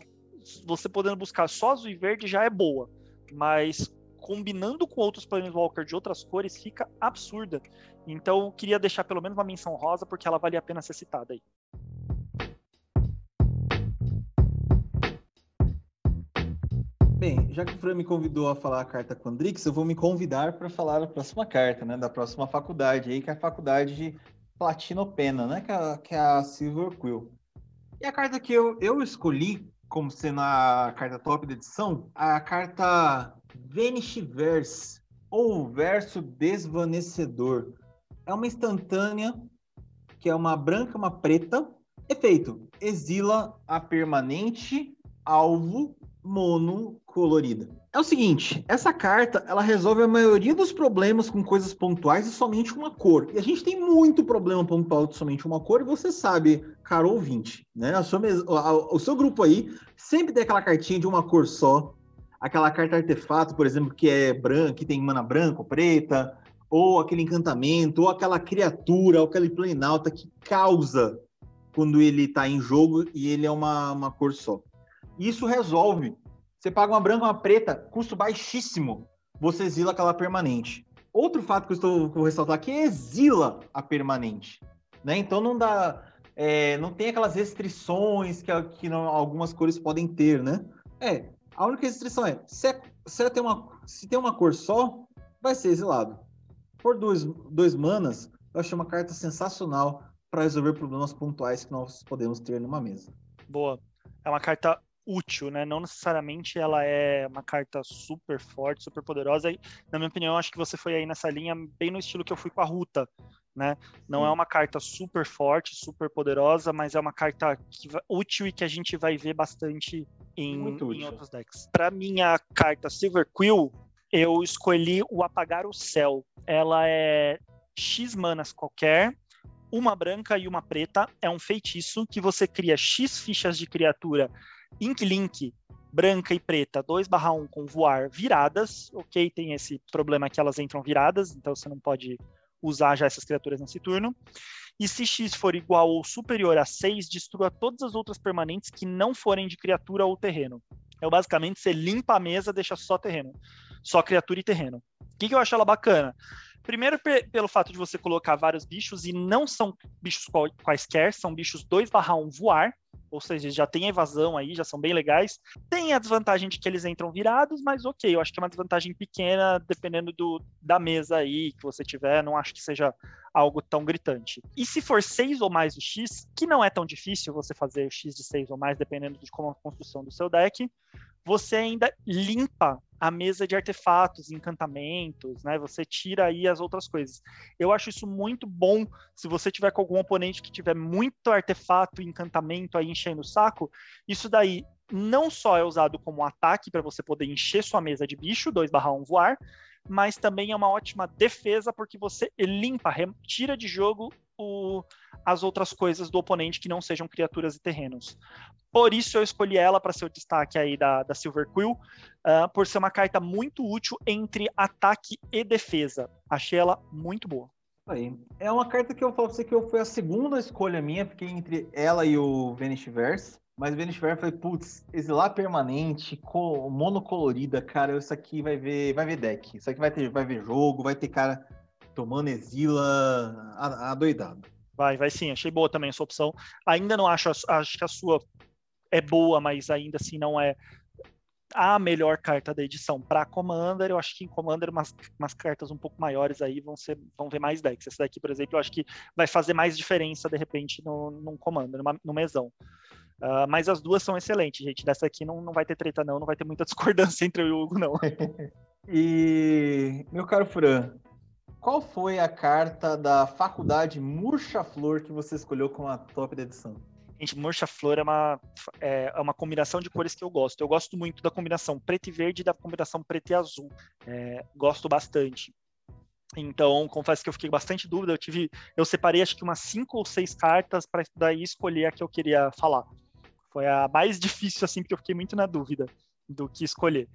você podendo buscar só azul e verde já é boa. Mas combinando com outros Planeswalker de outras cores fica absurda. Então, queria deixar pelo menos uma menção rosa, porque ela vale a pena ser citada aí. Bem, já que o Fran me convidou a falar a carta Quandrix, eu vou me convidar para falar a próxima carta, né? Da próxima faculdade aí, que é a faculdade de Platinopena, né? Que é, que é a Silver Quill. E a carta que eu, eu escolhi como sendo a carta top da edição, a carta Vanish Verse, ou Verso Desvanecedor. É uma instantânea, que é uma branca, uma preta. Efeito: exila a permanente alvo monocolorida. É o seguinte, essa carta, ela resolve a maioria dos problemas com coisas pontuais de somente uma cor. E a gente tem muito problema pontual de somente uma cor, e você sabe, caro ouvinte, né? A sua, o seu grupo aí sempre tem aquela cartinha de uma cor só, aquela carta artefato, por exemplo, que é branca, que tem mana branca ou preta, ou aquele encantamento, ou aquela criatura, ou aquele planalta que causa quando ele está em jogo e ele é uma, uma cor só. Isso resolve. Você paga uma branca, uma preta, custo baixíssimo. Você exila aquela permanente. Outro fato que eu estou vou ressaltar aqui é exila a permanente. Né? Então não dá. É, não tem aquelas restrições que, que não, algumas cores podem ter, né? É, a única restrição é se, é, se, tem, uma, se tem uma cor só, vai ser exilado. Por dois, dois manas, eu achei uma carta sensacional para resolver problemas pontuais que nós podemos ter numa mesa. Boa. É uma carta útil, né? Não necessariamente ela é uma carta super forte, super poderosa. E, na minha opinião, acho que você foi aí nessa linha bem no estilo que eu fui com a Ruta, né? Não Sim. é uma carta super forte, super poderosa, mas é uma carta útil e que a gente vai ver bastante em, em outros decks. Para minha carta Silver Quill, eu escolhi o Apagar o Céu. Ela é X manas qualquer, uma branca e uma preta. É um feitiço que você cria X fichas de criatura Ink Link, branca e preta, 2/1 com voar viradas, ok? Tem esse problema que elas entram viradas, então você não pode usar já essas criaturas nesse turno. E se X for igual ou superior a 6, destrua todas as outras permanentes que não forem de criatura ou terreno. Então, basicamente, você limpa a mesa, deixa só terreno. Só criatura e terreno. O que, que eu acho ela bacana? Primeiro, pelo fato de você colocar vários bichos, e não são bichos quaisquer, são bichos 2/1 voar, ou seja, já tem evasão aí, já são bem legais. Tem a desvantagem de que eles entram virados, mas ok, eu acho que é uma desvantagem pequena, dependendo do, da mesa aí que você tiver, não acho que seja algo tão gritante. E se for 6 ou mais o X, que não é tão difícil você fazer o X de 6 ou mais, dependendo de como a construção do seu deck, você ainda limpa a mesa de artefatos, encantamentos, né? Você tira aí as outras coisas. Eu acho isso muito bom se você tiver com algum oponente que tiver muito artefato e encantamento aí enchendo o saco. Isso daí não só é usado como ataque para você poder encher sua mesa de bicho, 2/1 voar, mas também é uma ótima defesa porque você limpa, tira de jogo o, as outras coisas do oponente que não sejam criaturas e terrenos. Por isso eu escolhi ela para ser o destaque aí da, da Silver Quill, uh, por ser uma carta muito útil entre ataque e defesa. Achei ela muito boa. Aí. É uma carta que eu falo pra você que eu, foi a segunda escolha minha, fiquei entre ela e o Vanish Verse. Mas o Vanish Verse foi, putz, exilar permanente, monocolorida, cara, isso aqui vai ver, vai ver deck. Isso aqui vai ter, vai ver jogo, vai ter cara tomando exila adoidado. Vai, vai sim, achei boa também a sua opção. Ainda não acho, acho que a sua é boa, mas ainda assim não é a melhor carta da edição para Commander. Eu acho que em Commander umas, umas cartas um pouco maiores aí vão ser vão ver mais decks. Essa daqui, por exemplo, eu acho que vai fazer mais diferença de repente no, num Commander, numa, no mesão. Uh, mas as duas são excelentes, gente. Dessa aqui não, não vai ter treta, não. Não vai ter muita (laughs) discordância entre eu e o Hugo, não. e, meu caro Fran, qual foi a carta da faculdade Murcha Flor que você escolheu como a top da edição? Gente, Murcha Flor é uma, é, é, uma combinação de cores que eu gosto. Eu gosto muito da combinação preto e verde e da combinação preto e azul. É, gosto bastante. Então, confesso que eu fiquei bastante dúvida. Eu tive, eu separei acho que umas cinco ou seis cartas para daí escolher a que eu queria falar. Foi a mais (laughs) difícil, assim, porque eu fiquei muito na dúvida do que escolher.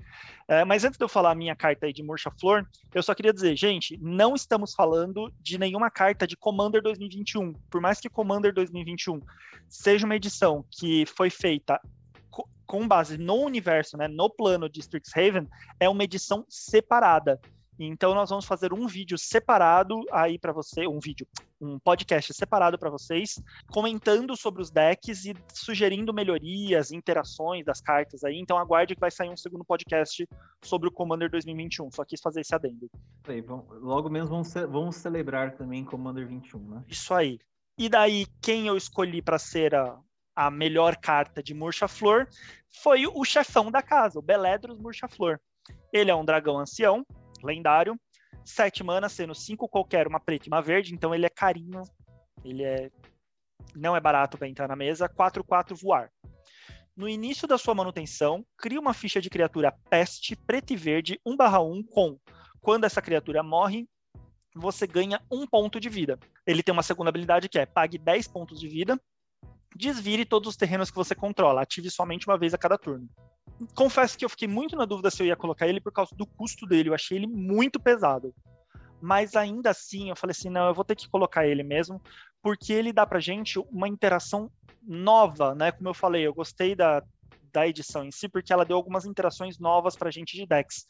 É, mas antes de eu falar a minha carta aí de Murcha Flor, eu só queria dizer, gente, não estamos falando de nenhuma carta de Commander 2021. Por mais que Commander 2021 seja uma edição que foi feita com base no universo, né, no plano de Strixhaven, é uma edição separada. Então nós vamos fazer um vídeo separado aí para você, um vídeo, um podcast separado para vocês, comentando sobre os decks e sugerindo melhorias, interações das cartas aí. Então aguarde que vai sair um segundo podcast sobre o Commander 2021. Só quis fazer esse adendo. Aí, logo menos vamos, vamos celebrar também Commander 21, né? Isso aí. E daí, quem eu escolhi para ser a, a melhor carta de Murcha Flor foi o chefão da casa, o Beledros Murcha Flor. Ele é um dragão ancião, lendário. Sete mana, sendo cinco qualquer, uma preta e uma verde, então ele é carinho. Ele é. Não é barato para entrar na mesa. 4-4 voar. no início da sua manutenção, cria uma ficha de criatura peste, preto e verde, 1/1 com quando essa criatura morre, você ganha um ponto de vida. Ele tem uma segunda habilidade que é pague 10 pontos de vida, desvire todos os terrenos que você controla, ative somente uma vez a cada turno. Confesso que eu fiquei muito na dúvida se eu ia colocar ele por causa do custo dele, eu achei ele muito pesado. Mas ainda assim, eu falei assim, não, eu vou ter que colocar ele mesmo, porque ele dá pra gente uma interação nova, né? Como eu falei, eu gostei da, da edição em si, porque ela deu algumas interações novas para a gente de decks.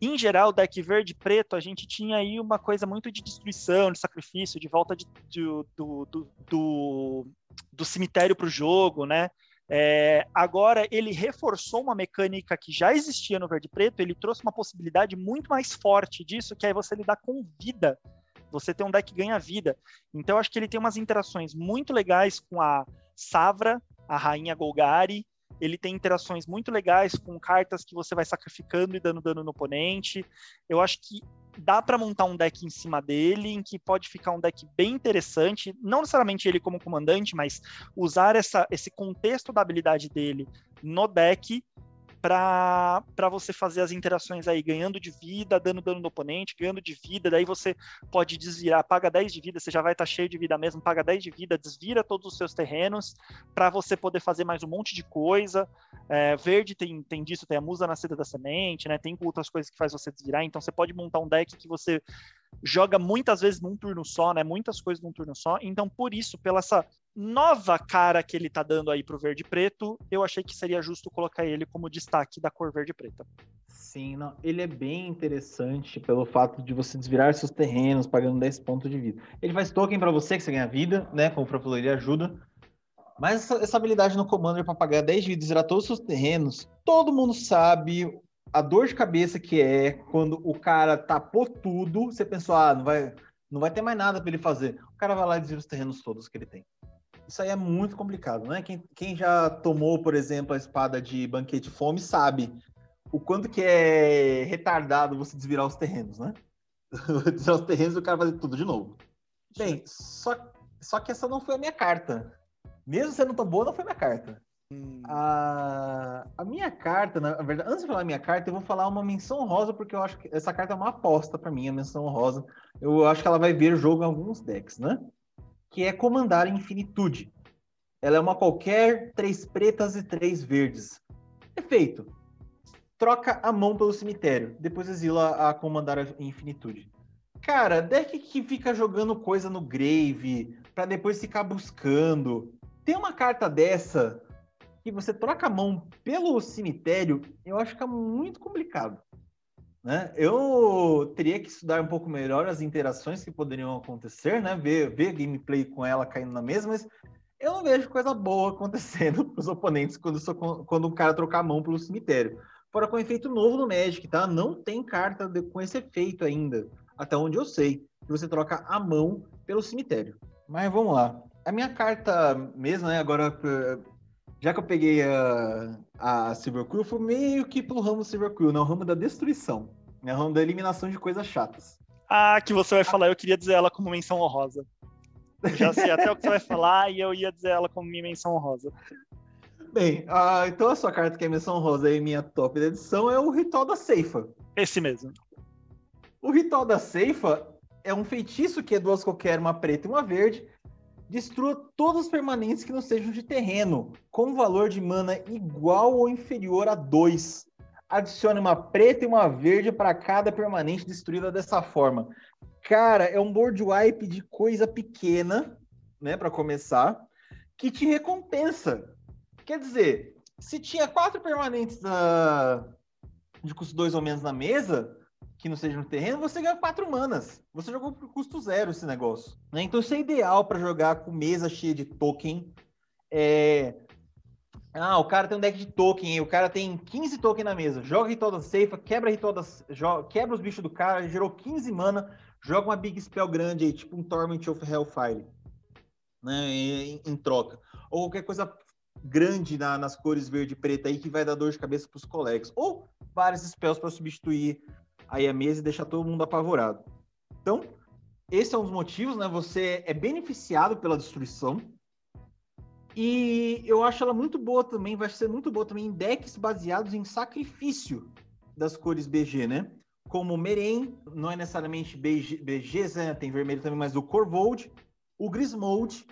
Em geral, deck verde e preto, a gente tinha aí uma coisa muito de destruição, de sacrifício, de volta de, do, do, do, do cemitério para o jogo, né? É, agora ele reforçou uma mecânica que já existia no verde preto, ele trouxe uma possibilidade muito mais forte disso, que é você lidar com vida. Você tem um deck que ganha vida. Então eu acho que ele tem umas interações muito legais com a Savra, a rainha Golgari, ele tem interações muito legais com cartas que você vai sacrificando e dando dano no oponente. Eu acho que dá para montar um deck em cima dele, em que pode ficar um deck bem interessante, não necessariamente ele como comandante, mas usar essa, esse contexto da habilidade dele no deck para você fazer as interações aí, ganhando de vida, dando dano no oponente, ganhando de vida, daí você pode desvirar, paga 10 de vida, você já vai estar tá cheio de vida mesmo, paga 10 de vida, desvira todos os seus terrenos, para você poder fazer mais um monte de coisa. É, verde tem, tem disso, tem a musa nascida da semente, né? Tem outras coisas que faz você desvirar, então você pode montar um deck que você joga muitas vezes num turno só, né? Muitas coisas num turno só. Então, por isso, pela essa nova cara que ele tá dando aí pro verde e preto, eu achei que seria justo colocar ele como destaque da cor verde preta. Sim, não, ele é bem interessante pelo fato de você desvirar seus terrenos pagando 10 pontos de vida. Ele faz token para você que você ganha vida, né? Como o próprio ele ajuda. Mas essa, essa habilidade no Commander para pagar 10 de vida e zerar todos os seus terrenos, todo mundo sabe a dor de cabeça que é quando o cara tapou tudo, você pensou, ah, não vai, não vai ter mais nada para ele fazer. O cara vai lá e desvira os terrenos todos que ele tem. Isso aí é muito complicado, né? Quem, quem já tomou, por exemplo, a espada de banquete fome sabe o quanto que é retardado você desvirar os terrenos, né? (laughs) desvirar os terrenos e o cara fazer tudo de novo. Bem, só, só que essa não foi a minha carta. Mesmo sendo tão boa, não foi a minha carta. Hum. A, a minha carta, na verdade, antes de falar a minha carta, eu vou falar uma menção rosa, porque eu acho que essa carta é uma aposta para mim, a menção rosa. Eu acho que ela vai ver o jogo em alguns decks, né? Que é comandar a infinitude. Ela é uma qualquer, três pretas e três verdes. Efeito. Troca a mão pelo cemitério, depois exila a comandar a infinitude. Cara, deck que fica jogando coisa no grave, para depois ficar buscando. Tem uma carta dessa que você troca a mão pelo cemitério, eu acho que é muito complicado. Né? Eu teria que estudar um pouco melhor as interações que poderiam acontecer, né? Ver, ver gameplay com ela caindo na mesa, mas eu não vejo coisa boa acontecendo (laughs) para os oponentes quando, quando um cara trocar a mão pelo cemitério. Fora com efeito novo no Magic, tá? Não tem carta de, com esse efeito ainda, até onde eu sei, que você troca a mão pelo cemitério. Mas vamos lá. A minha carta mesmo, né? Agora já que eu peguei a, a Silver Quill, foi meio que pro ramo Silver não, né? o ramo da destruição, né? o ramo da eliminação de coisas chatas. Ah, que você vai falar, eu queria dizer ela como menção honrosa. Eu já sei até o que você vai falar e eu ia dizer ela como minha menção honrosa. Bem, uh, então a sua carta que é menção honrosa e minha top da edição é o Ritual da Ceifa. Esse mesmo. O Ritual da Ceifa é um feitiço que é duas qualquer, uma preta e uma verde, Destrua todos os permanentes que não sejam de terreno, com valor de mana igual ou inferior a 2. Adicione uma preta e uma verde para cada permanente destruída dessa forma. Cara, é um board wipe de coisa pequena, né, para começar, que te recompensa. Quer dizer, se tinha quatro permanentes da... de custo 2 ou menos na mesa, que não seja no terreno, você ganha quatro manas. Você jogou por custo zero esse negócio. Né? Então isso é ideal para jogar com mesa cheia de token. É... Ah, o cara tem um deck de token, o cara tem 15 token na mesa. Joga ritual da Seifa, quebra ritual da... quebra os bichos do cara, gerou 15 mana, joga uma Big Spell grande aí, tipo um Torment of Hellfire, né, em, em troca. Ou qualquer coisa grande na, nas cores verde e preta aí que vai dar dor de cabeça para os colegas. Ou vários spells para substituir aí a mesa e deixar todo mundo apavorado. Então, esse é um dos motivos, né? Você é beneficiado pela destruição E eu acho ela muito boa também, vai ser muito boa também em decks baseados em sacrifício das cores BG, né? Como Meren, não é necessariamente BG, BGs, né? Tem vermelho também, mas o Corvold, o Grismold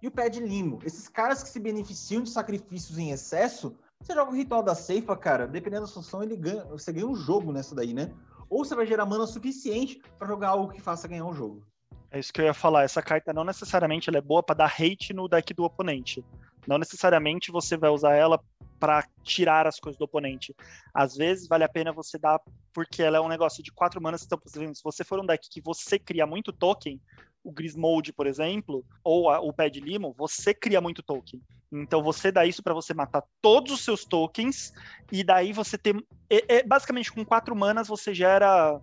e o Pé de Limo. Esses caras que se beneficiam de sacrifícios em excesso, você joga o Ritual da Ceifa, cara, dependendo da função, ele ganha, você ganha um jogo nessa daí, né? Ou você vai gerar mana suficiente para jogar algo que faça ganhar o jogo. É isso que eu ia falar. Essa carta não necessariamente é boa para dar hate no deck do oponente. Não necessariamente você vai usar ela para tirar as coisas do oponente. Às vezes vale a pena você dar porque ela é um negócio de quatro manas. Então, se você for um deck que você cria muito token, o Grismold, por exemplo, ou a, o Pé de Limo, você cria muito token. Então você dá isso para você matar todos os seus tokens e daí você tem, é, é, basicamente com quatro manas você gera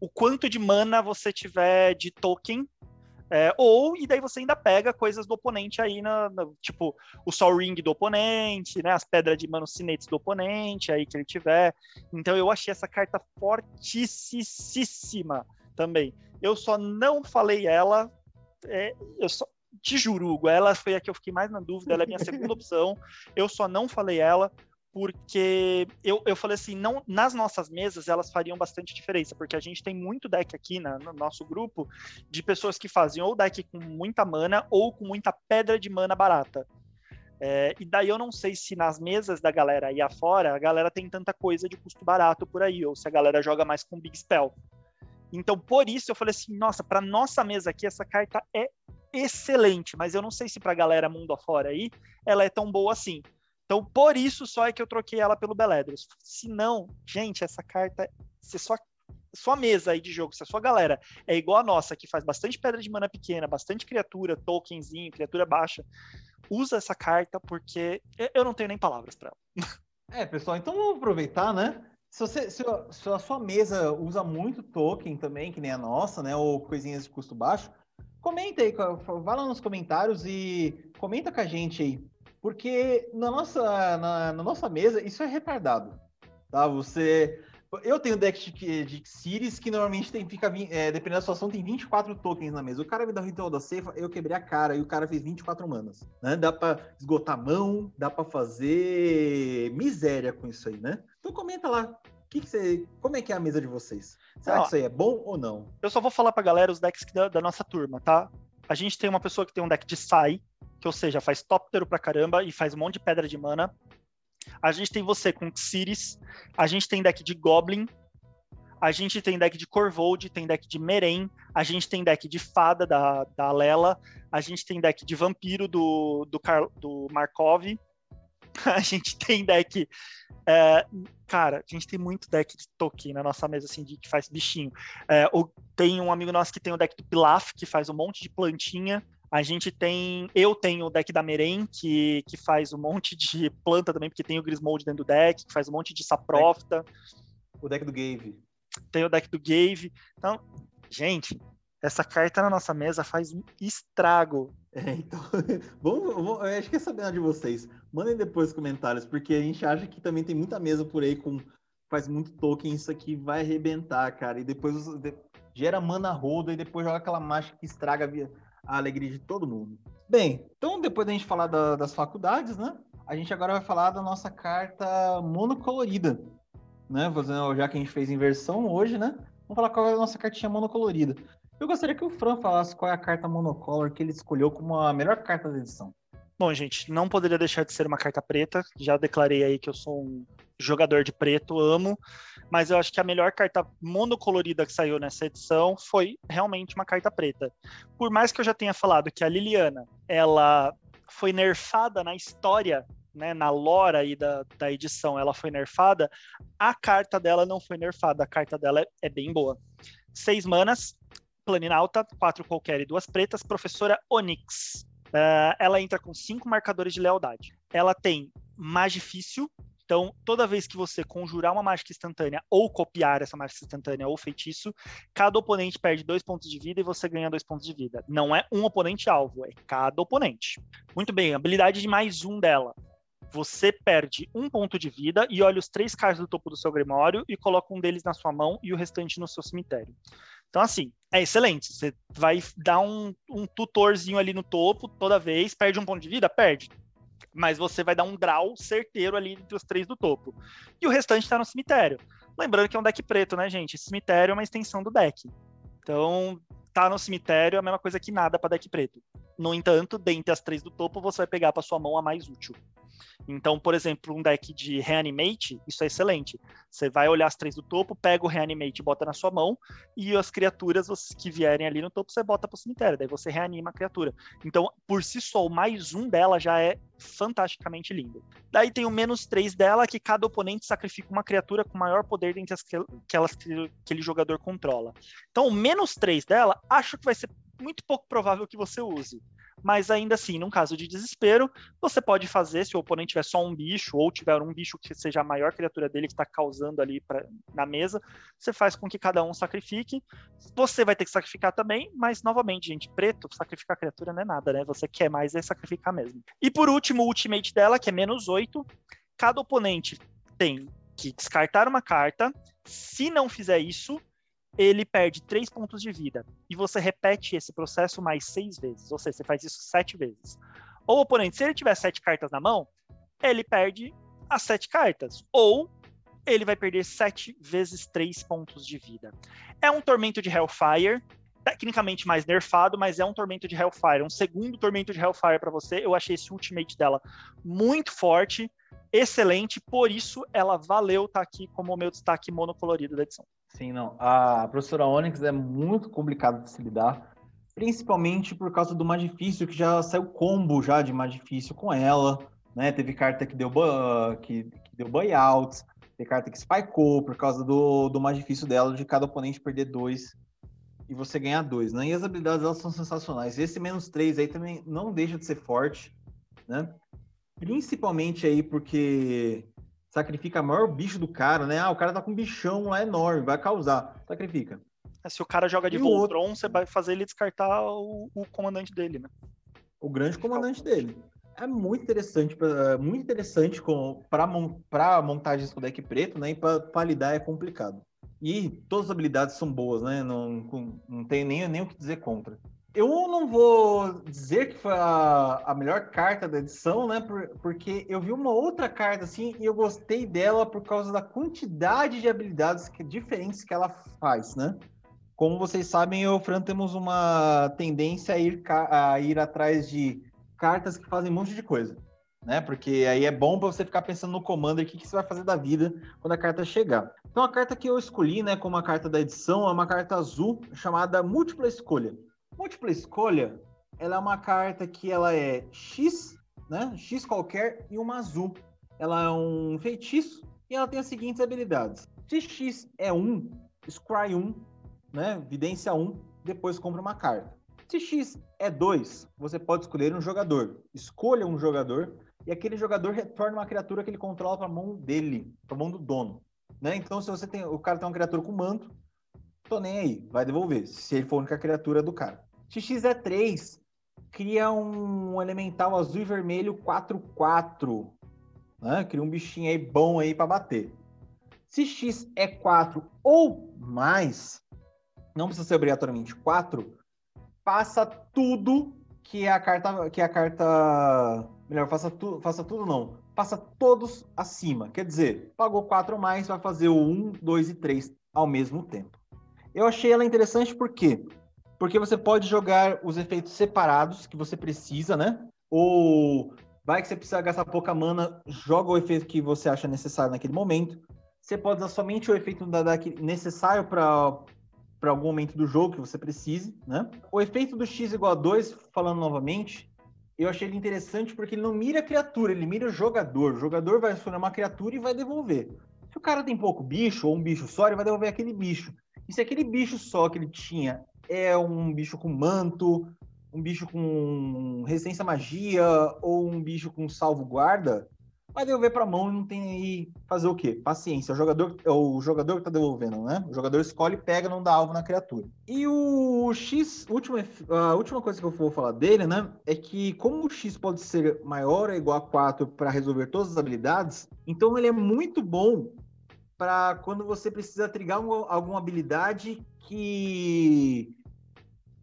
o quanto de mana você tiver de token é, ou, e daí você ainda pega coisas do oponente aí, na, na, tipo, o Sol Ring do oponente, né? As pedras de manocinetes do oponente aí que ele tiver. Então eu achei essa carta fortíssima também. Eu só não falei ela. É, eu só, te juro, Hugo, ela foi a que eu fiquei mais na dúvida, ela é minha segunda (laughs) opção. Eu só não falei ela porque eu, eu falei assim, não, nas nossas mesas elas fariam bastante diferença, porque a gente tem muito deck aqui na, no nosso grupo de pessoas que fazem ou deck com muita mana ou com muita pedra de mana barata. É, e daí eu não sei se nas mesas da galera aí afora a galera tem tanta coisa de custo barato por aí, ou se a galera joga mais com Big Spell. Então, por isso eu falei assim, nossa, para nossa mesa aqui essa carta é excelente, mas eu não sei se para a galera mundo afora aí ela é tão boa assim. Então, por isso só é que eu troquei ela pelo Beledros. Se não, gente, essa carta, se sua, sua mesa aí de jogo, se a sua galera é igual a nossa, que faz bastante pedra de mana pequena, bastante criatura, tokenzinho, criatura baixa, usa essa carta porque eu não tenho nem palavras para ela. É, pessoal, então vamos aproveitar, né? Se, você, se, se, a sua mesa usa muito token também, que nem a nossa, né? Ou coisinhas de custo baixo, comenta aí, vá lá nos comentários e comenta com a gente aí porque na nossa, na, na, nossa mesa, isso é retardado. Tá? Você. Eu tenho deck de, de Series que normalmente tem, fica, é, dependendo da situação, tem 24 tokens na mesa. O cara me dá o ritual da cefa, eu quebrei a cara e o cara fez 24 manas. Né? Dá pra esgotar a mão, dá pra fazer miséria com isso aí, né? Então comenta lá. Que que você, como é que é a mesa de vocês? Será não, que isso aí é bom ou não? Eu só vou falar pra galera os decks da, da nossa turma, tá? A gente tem uma pessoa que tem um deck de Sai, que ou seja, faz tóptero pra caramba e faz um monte de pedra de mana. A gente tem você com Xiris, a gente tem deck de Goblin, a gente tem deck de Corvold, tem deck de Meren, a gente tem deck de Fada da, da Lela, a gente tem deck de Vampiro do, do, Car, do Markov, (laughs) a gente tem deck. É, cara, a gente tem muito deck de token na nossa mesa, assim, de, que faz bichinho. É, o, tem um amigo nosso que tem o deck do Pilaf, que faz um monte de plantinha. A gente tem. Eu tenho o deck da Meren, que, que faz um monte de planta também, porque tem o Grismold dentro do deck, que faz um monte de Saprofta. O deck do Gave. Tem o deck do Gave. Então, gente, essa carta na nossa mesa faz um estrago. É, então, (laughs) vamos, vamos, eu acho que é saber de vocês. Mandem depois comentários, porque a gente acha que também tem muita mesa por aí com faz muito token, isso aqui vai arrebentar, cara. E depois de, gera mana roda e depois joga aquela marcha que estraga a alegria de todo mundo. Bem, então depois da gente falar da, das faculdades, né? A gente agora vai falar da nossa carta monocolorida, né? Já que a gente fez inversão hoje, né? Vamos falar qual é a nossa cartinha monocolorida. Eu gostaria que o Fran falasse qual é a carta monocolor que ele escolheu como a melhor carta da edição. Bom, gente, não poderia deixar de ser uma carta preta. Já declarei aí que eu sou um jogador de preto, amo. Mas eu acho que a melhor carta monocolorida que saiu nessa edição foi realmente uma carta preta. Por mais que eu já tenha falado que a Liliana, ela foi nerfada na história né, na lore aí da, da edição ela foi nerfada, a carta dela não foi nerfada, a carta dela é, é bem boa. Seis manas, Planina Alta, quatro qualquer e duas pretas, professora Onyx. Uh, ela entra com cinco marcadores de lealdade. Ela tem Magifício, então toda vez que você conjurar uma mágica instantânea ou copiar essa mágica instantânea ou feitiço, cada oponente perde dois pontos de vida e você ganha dois pontos de vida. Não é um oponente alvo, é cada oponente. Muito bem, habilidade de mais um dela. Você perde um ponto de vida e olha os três cards do topo do seu grimório e coloca um deles na sua mão e o restante no seu cemitério. Então, assim, é excelente. Você vai dar um, um tutorzinho ali no topo toda vez, perde um ponto de vida? Perde. Mas você vai dar um grau certeiro ali entre os três do topo. E o restante está no cemitério. Lembrando que é um deck preto, né, gente? cemitério é uma extensão do deck. Então, tá no cemitério é a mesma coisa que nada para deck preto. No entanto, dentre as três do topo, você vai pegar para sua mão a mais útil. Então, por exemplo, um deck de Reanimate, isso é excelente. Você vai olhar as três do topo, pega o Reanimate e bota na sua mão, e as criaturas que vierem ali no topo, você bota pro cemitério, daí você reanima a criatura. Então, por si só, o mais um dela já é fantasticamente lindo. Daí tem o menos três dela, que cada oponente sacrifica uma criatura com maior poder dentre aquelas que aquele jogador controla. Então, o menos três dela, acho que vai ser muito pouco provável que você use mas ainda assim, num caso de desespero, você pode fazer, se o oponente tiver só um bicho, ou tiver um bicho que seja a maior criatura dele que está causando ali pra, na mesa, você faz com que cada um sacrifique. Você vai ter que sacrificar também, mas novamente, gente, preto, sacrificar criatura não é nada, né? Você quer mais é sacrificar mesmo. E por último, o ultimate dela, que é menos 8, cada oponente tem que descartar uma carta. Se não fizer isso, ele perde três pontos de vida. E você repete esse processo mais seis vezes. Ou seja, você faz isso sete vezes. Ou o oponente, se ele tiver sete cartas na mão, ele perde as sete cartas. Ou ele vai perder sete vezes três pontos de vida. É um tormento de Hellfire, tecnicamente mais nerfado, mas é um tormento de Hellfire. Um segundo tormento de Hellfire para você. Eu achei esse ultimate dela muito forte, excelente, por isso ela valeu estar tá aqui como o meu destaque monocolorido da edição. Sim, não. A professora Onyx é muito complicada de se lidar, principalmente por causa do mais difícil, que já saiu combo já de mais difícil com ela, né? Teve carta que deu, que, que deu buyouts, teve carta que spikeou por causa do, do mais difícil dela, de cada oponente perder dois e você ganhar dois, né? E as habilidades elas são sensacionais. Esse menos três aí também não deixa de ser forte, né? Principalmente aí porque sacrifica o maior bicho do cara, né? Ah, o cara tá com um bichão lá enorme, vai causar. Sacrifica. É, se o cara joga de e Voltron, outro... você vai fazer ele descartar o, o comandante dele, né? O grande comandante dele. É muito interessante, é muito interessante para montagens com deck preto, né? E para lidar é complicado. E todas as habilidades são boas, né? Não, não tem nem, nem o que dizer contra. Eu não vou dizer que foi a, a melhor carta da edição, né? Por, porque eu vi uma outra carta assim e eu gostei dela por causa da quantidade de habilidades que, diferentes que ela faz, né? Como vocês sabem, eu e o Fran temos uma tendência a ir, a ir atrás de cartas que fazem um monte de coisa, né? Porque aí é bom para você ficar pensando no commander, o que, que você vai fazer da vida quando a carta chegar. Então a carta que eu escolhi, né, como a carta da edição, é uma carta azul chamada Múltipla Escolha. Múltipla escolha, ela é uma carta que ela é X, né? X qualquer e uma azul. Ela é um feitiço e ela tem as seguintes habilidades. Se X é 1, Scry 1, né? Vidência 1, depois compra uma carta. Se X é 2, você pode escolher um jogador. Escolha um jogador e aquele jogador retorna uma criatura que ele controla para a mão dele, para a mão do dono. Né? Então, se você tem, o cara tem uma criatura com manto, tô nem aí, vai devolver, se ele for a única criatura do cara. XX é 3 cria um elemental azul e vermelho 4-4. Né? Cria um bichinho aí bom aí para bater. Se X é 4 ou mais, não precisa ser obrigatoriamente 4, passa tudo que a carta. Que a carta. Melhor, faça, tu, faça tudo não. Passa todos acima. Quer dizer, pagou 4 ou mais, vai fazer o 1, 2 e 3 ao mesmo tempo. Eu achei ela interessante porque porque você pode jogar os efeitos separados que você precisa, né? Ou vai que você precisa gastar pouca mana, joga o efeito que você acha necessário naquele momento. Você pode usar somente o efeito da, necessário para para algum momento do jogo que você precise, né? O efeito do x igual a 2, falando novamente, eu achei ele interessante porque ele não mira a criatura, ele mira o jogador. O jogador vai escolher uma criatura e vai devolver. Se o cara tem pouco bicho ou um bicho só, ele vai devolver aquele bicho. E se aquele bicho só que ele tinha é um bicho com manto, um bicho com resistência à magia ou um bicho com salvo-guarda, vai devolver para mão e não tem aí fazer o quê? Paciência. O jogador, é o jogador que tá devolvendo, né? O jogador escolhe, pega, não dá alvo na criatura. E o X, última, a última coisa que eu vou falar dele, né? É que como o X pode ser maior ou igual a 4 para resolver todas as habilidades, então ele é muito bom para quando você precisa trigar um, alguma habilidade que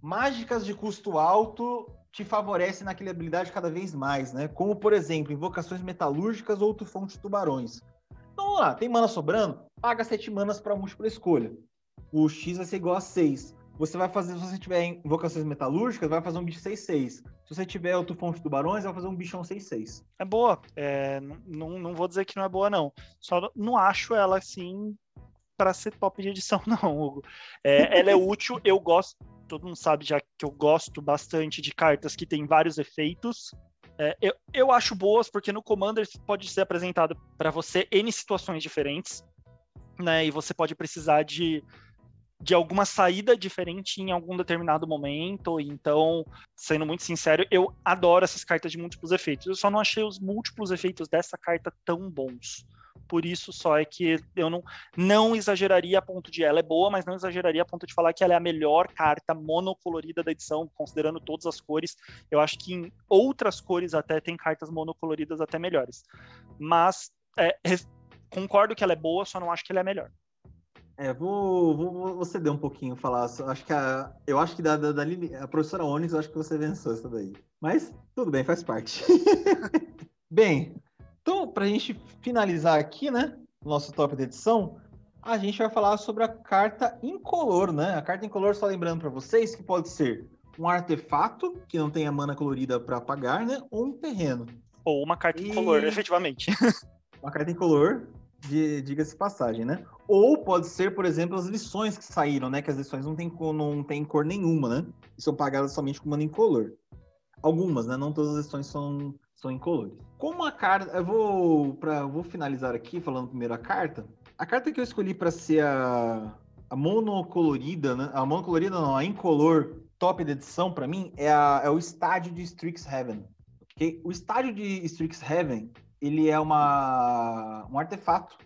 mágicas de custo alto te favorecem naquela habilidade cada vez mais, né? Como, por exemplo, invocações metalúrgicas ou tufão de tubarões. Então, vamos lá, tem mana sobrando? Paga 7 manas para múltipla escolha. O X vai ser igual a 6. Você vai fazer, se você tiver invocações metalúrgicas, vai fazer um bicho 6-6. Se você tiver o tufão de tubarões, vai fazer um bichão 6-6. É boa. É, não, não vou dizer que não é boa, não. Só não acho ela assim para ser top de edição, (laughs) não, Hugo. É, ela é útil, eu gosto. Todo mundo sabe já que eu gosto bastante de cartas que têm vários efeitos. É, eu, eu acho boas porque no Commander pode ser apresentado para você N situações diferentes, né? E você pode precisar de de alguma saída diferente em algum determinado momento. Então, sendo muito sincero, eu adoro essas cartas de múltiplos efeitos. Eu só não achei os múltiplos efeitos dessa carta tão bons. Por isso só é que eu não, não exageraria a ponto de ela é boa, mas não exageraria a ponto de falar que ela é a melhor carta monocolorida da edição, considerando todas as cores. Eu acho que em outras cores até tem cartas monocoloridas até melhores. Mas é, concordo que ela é boa, só não acho que ela é melhor. É, vou, vou, vou ceder um pouquinho, falar. Acho que a, eu acho que da, da, da a professora Onyx, eu acho que você venceu essa daí. Mas tudo bem, faz parte. (laughs) bem, então, para a gente finalizar aqui, né, nosso top de edição, a gente vai falar sobre a carta incolor, né? A carta incolor, só lembrando para vocês, que pode ser um artefato que não tenha mana colorida para apagar, né? Ou um terreno. Ou uma carta e... incolor, (laughs) efetivamente. uma carta incolor, diga-se passagem, né? Ou pode ser, por exemplo, as lições que saíram, né? Que as lições não têm não tem cor nenhuma, né? E são pagadas somente com mana incolor. Algumas, né? Não todas as lições são, são incolores. Como a carta. Eu vou, pra, vou finalizar aqui falando primeiro a carta. A carta que eu escolhi para ser a, a monocolorida, né? A monocolorida não, a incolor top da edição, para mim, é, a, é o estádio de Strixhaven. Okay? O estádio de Strixhaven, ele é uma, um artefato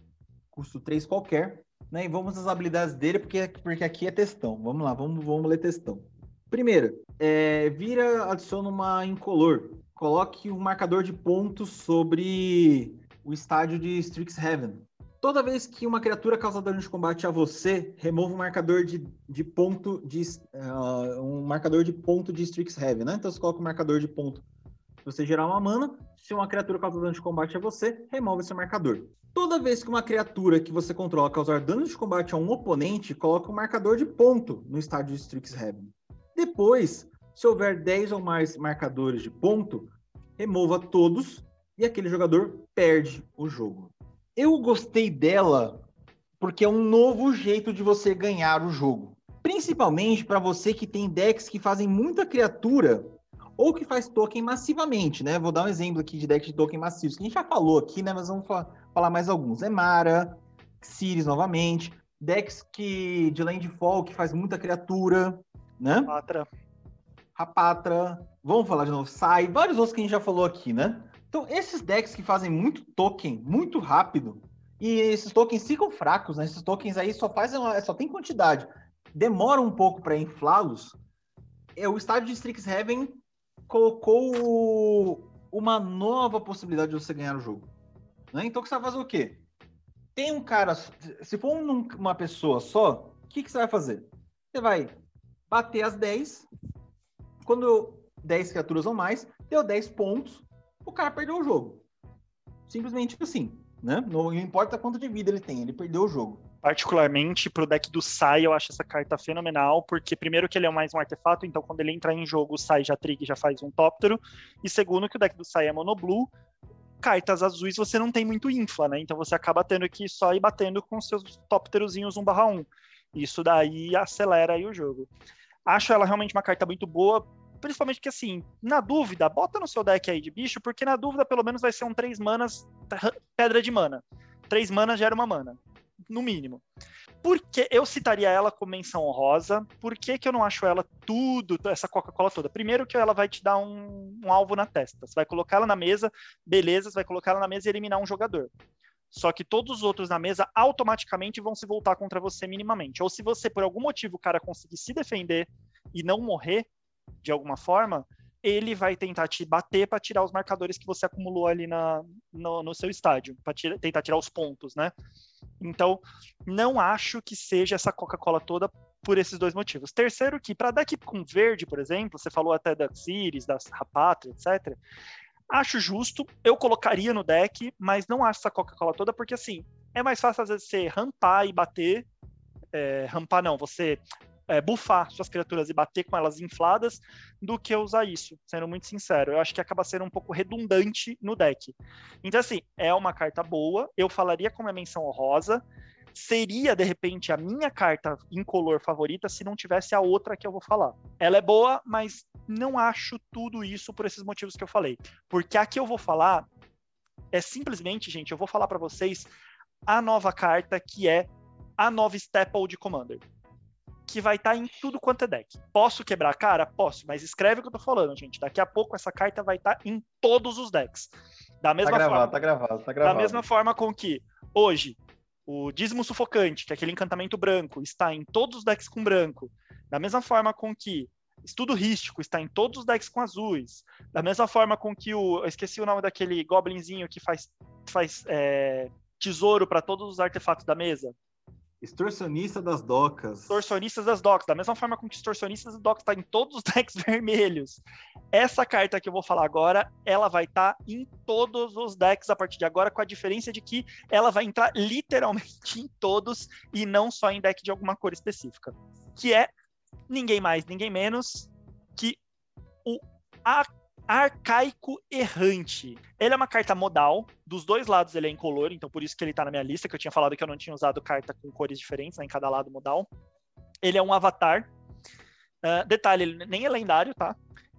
custo 3 qualquer, né? E vamos às habilidades dele, porque, porque aqui é textão. Vamos lá, vamos, vamos ler textão. Primeiro, é, vira, adiciona uma incolor. Coloque um marcador de pontos sobre o estádio de Strixhaven. Toda vez que uma criatura causa dano de combate a você, remova um marcador de, de ponto de uh, um marcador de ponto de Strixhaven, né? Então você coloca um marcador de ponto você gerar uma mana, se uma criatura causa dano de combate a você, remove esse marcador. Toda vez que uma criatura que você controla causar dano de combate a um oponente, coloca um marcador de ponto no estádio de Strixhaven. Depois, se houver 10 ou mais marcadores de ponto, remova todos e aquele jogador perde o jogo. Eu gostei dela porque é um novo jeito de você ganhar o jogo. Principalmente para você que tem decks que fazem muita criatura ou que faz token massivamente, né? Vou dar um exemplo aqui de deck de token massivos, que a gente já falou aqui, né? Mas vamos falar mais alguns. Emara, Xiris novamente, decks que de landfall que faz muita criatura, né? Rapatra. Rapatra. Vamos falar de novo. Sai, vários outros que a gente já falou aqui, né? Então, esses decks que fazem muito token, muito rápido, e esses tokens ficam fracos, né? Esses tokens aí só fazem, só tem quantidade. Demora um pouco para inflá-los. É, o estádio de Strixhaven colocou uma nova possibilidade de você ganhar o jogo. Né? Então, você vai fazer o quê? Tem um cara, se for um, uma pessoa só, o que, que você vai fazer? Você vai bater as 10, quando 10 criaturas ou mais, deu 10 pontos, o cara perdeu o jogo. Simplesmente assim, né? Não importa quanto de vida ele tem, ele perdeu o jogo particularmente pro deck do Sai, eu acho essa carta fenomenal, porque primeiro que ele é mais um artefato, então quando ele entra em jogo, o Sai já triga já faz um tóptero, e segundo que o deck do Sai é monoblue, cartas azuis você não tem muito infla, né? Então você acaba tendo que só ir batendo com seus tópterozinhos 1/1. Isso daí acelera aí o jogo. Acho ela realmente uma carta muito boa, principalmente que assim, na dúvida, bota no seu deck aí de bicho, porque na dúvida pelo menos vai ser um 3 manas, pedra de mana. 3 manas gera uma mana no mínimo. Por que eu citaria ela como menção honrosa? Por que, que eu não acho ela tudo, essa Coca-Cola toda? Primeiro que ela vai te dar um, um alvo na testa. Você vai colocar ela na mesa, beleza, você vai colocar ela na mesa e eliminar um jogador. Só que todos os outros na mesa automaticamente vão se voltar contra você minimamente. Ou se você, por algum motivo, o cara conseguir se defender e não morrer de alguma forma, ele vai tentar te bater para tirar os marcadores que você acumulou ali na, no, no seu estádio, para tentar tirar os pontos, né? Então, não acho que seja essa Coca-Cola toda por esses dois motivos. Terceiro, que para deck com verde, por exemplo, você falou até da Ciris, da Rapatra, etc. Acho justo, eu colocaria no deck, mas não acho essa Coca-Cola toda, porque assim, é mais fácil às vezes você rampar e bater. É, rampar não, você é, bufar suas criaturas e bater com elas infladas do que usar isso, sendo muito sincero. Eu acho que acaba sendo um pouco redundante no deck. Então, assim, é uma carta boa, eu falaria como é menção honrosa. Seria, de repente, a minha carta incolor favorita se não tivesse a outra que eu vou falar. Ela é boa, mas não acho tudo isso por esses motivos que eu falei. Porque a que eu vou falar é simplesmente, gente, eu vou falar para vocês a nova carta que é a nova Staple de Commander que vai estar tá em tudo quanto é deck. Posso quebrar a cara? Posso, mas escreve o que eu tô falando, gente. Daqui a pouco essa carta vai estar tá em todos os decks. Da mesma tá gravado, forma, tá gravado, tá gravado. Da mesma forma com que hoje o Dízimo Sufocante, que é aquele encantamento branco, está em todos os decks com branco. Da mesma forma com que Estudo Rístico está em todos os decks com azuis. Da mesma forma com que o. Eu esqueci o nome daquele goblinzinho que faz, faz é, tesouro para todos os artefatos da mesa. Extorsionista das docas. Extorsionistas das docas. Da mesma forma com que extorsionistas das docas está em todos os (laughs) decks vermelhos. Essa carta que eu vou falar agora, ela vai estar tá em todos os decks a partir de agora, com a diferença de que ela vai entrar literalmente em todos e não só em deck de alguma cor específica. Que é ninguém mais, ninguém menos que o Arcaico Errante. Ele é uma carta modal, dos dois lados ele é incolor, então por isso que ele tá na minha lista, que eu tinha falado que eu não tinha usado carta com cores diferentes né, em cada lado modal. Ele é um avatar. Uh, detalhe, ele nem é lendário, tá?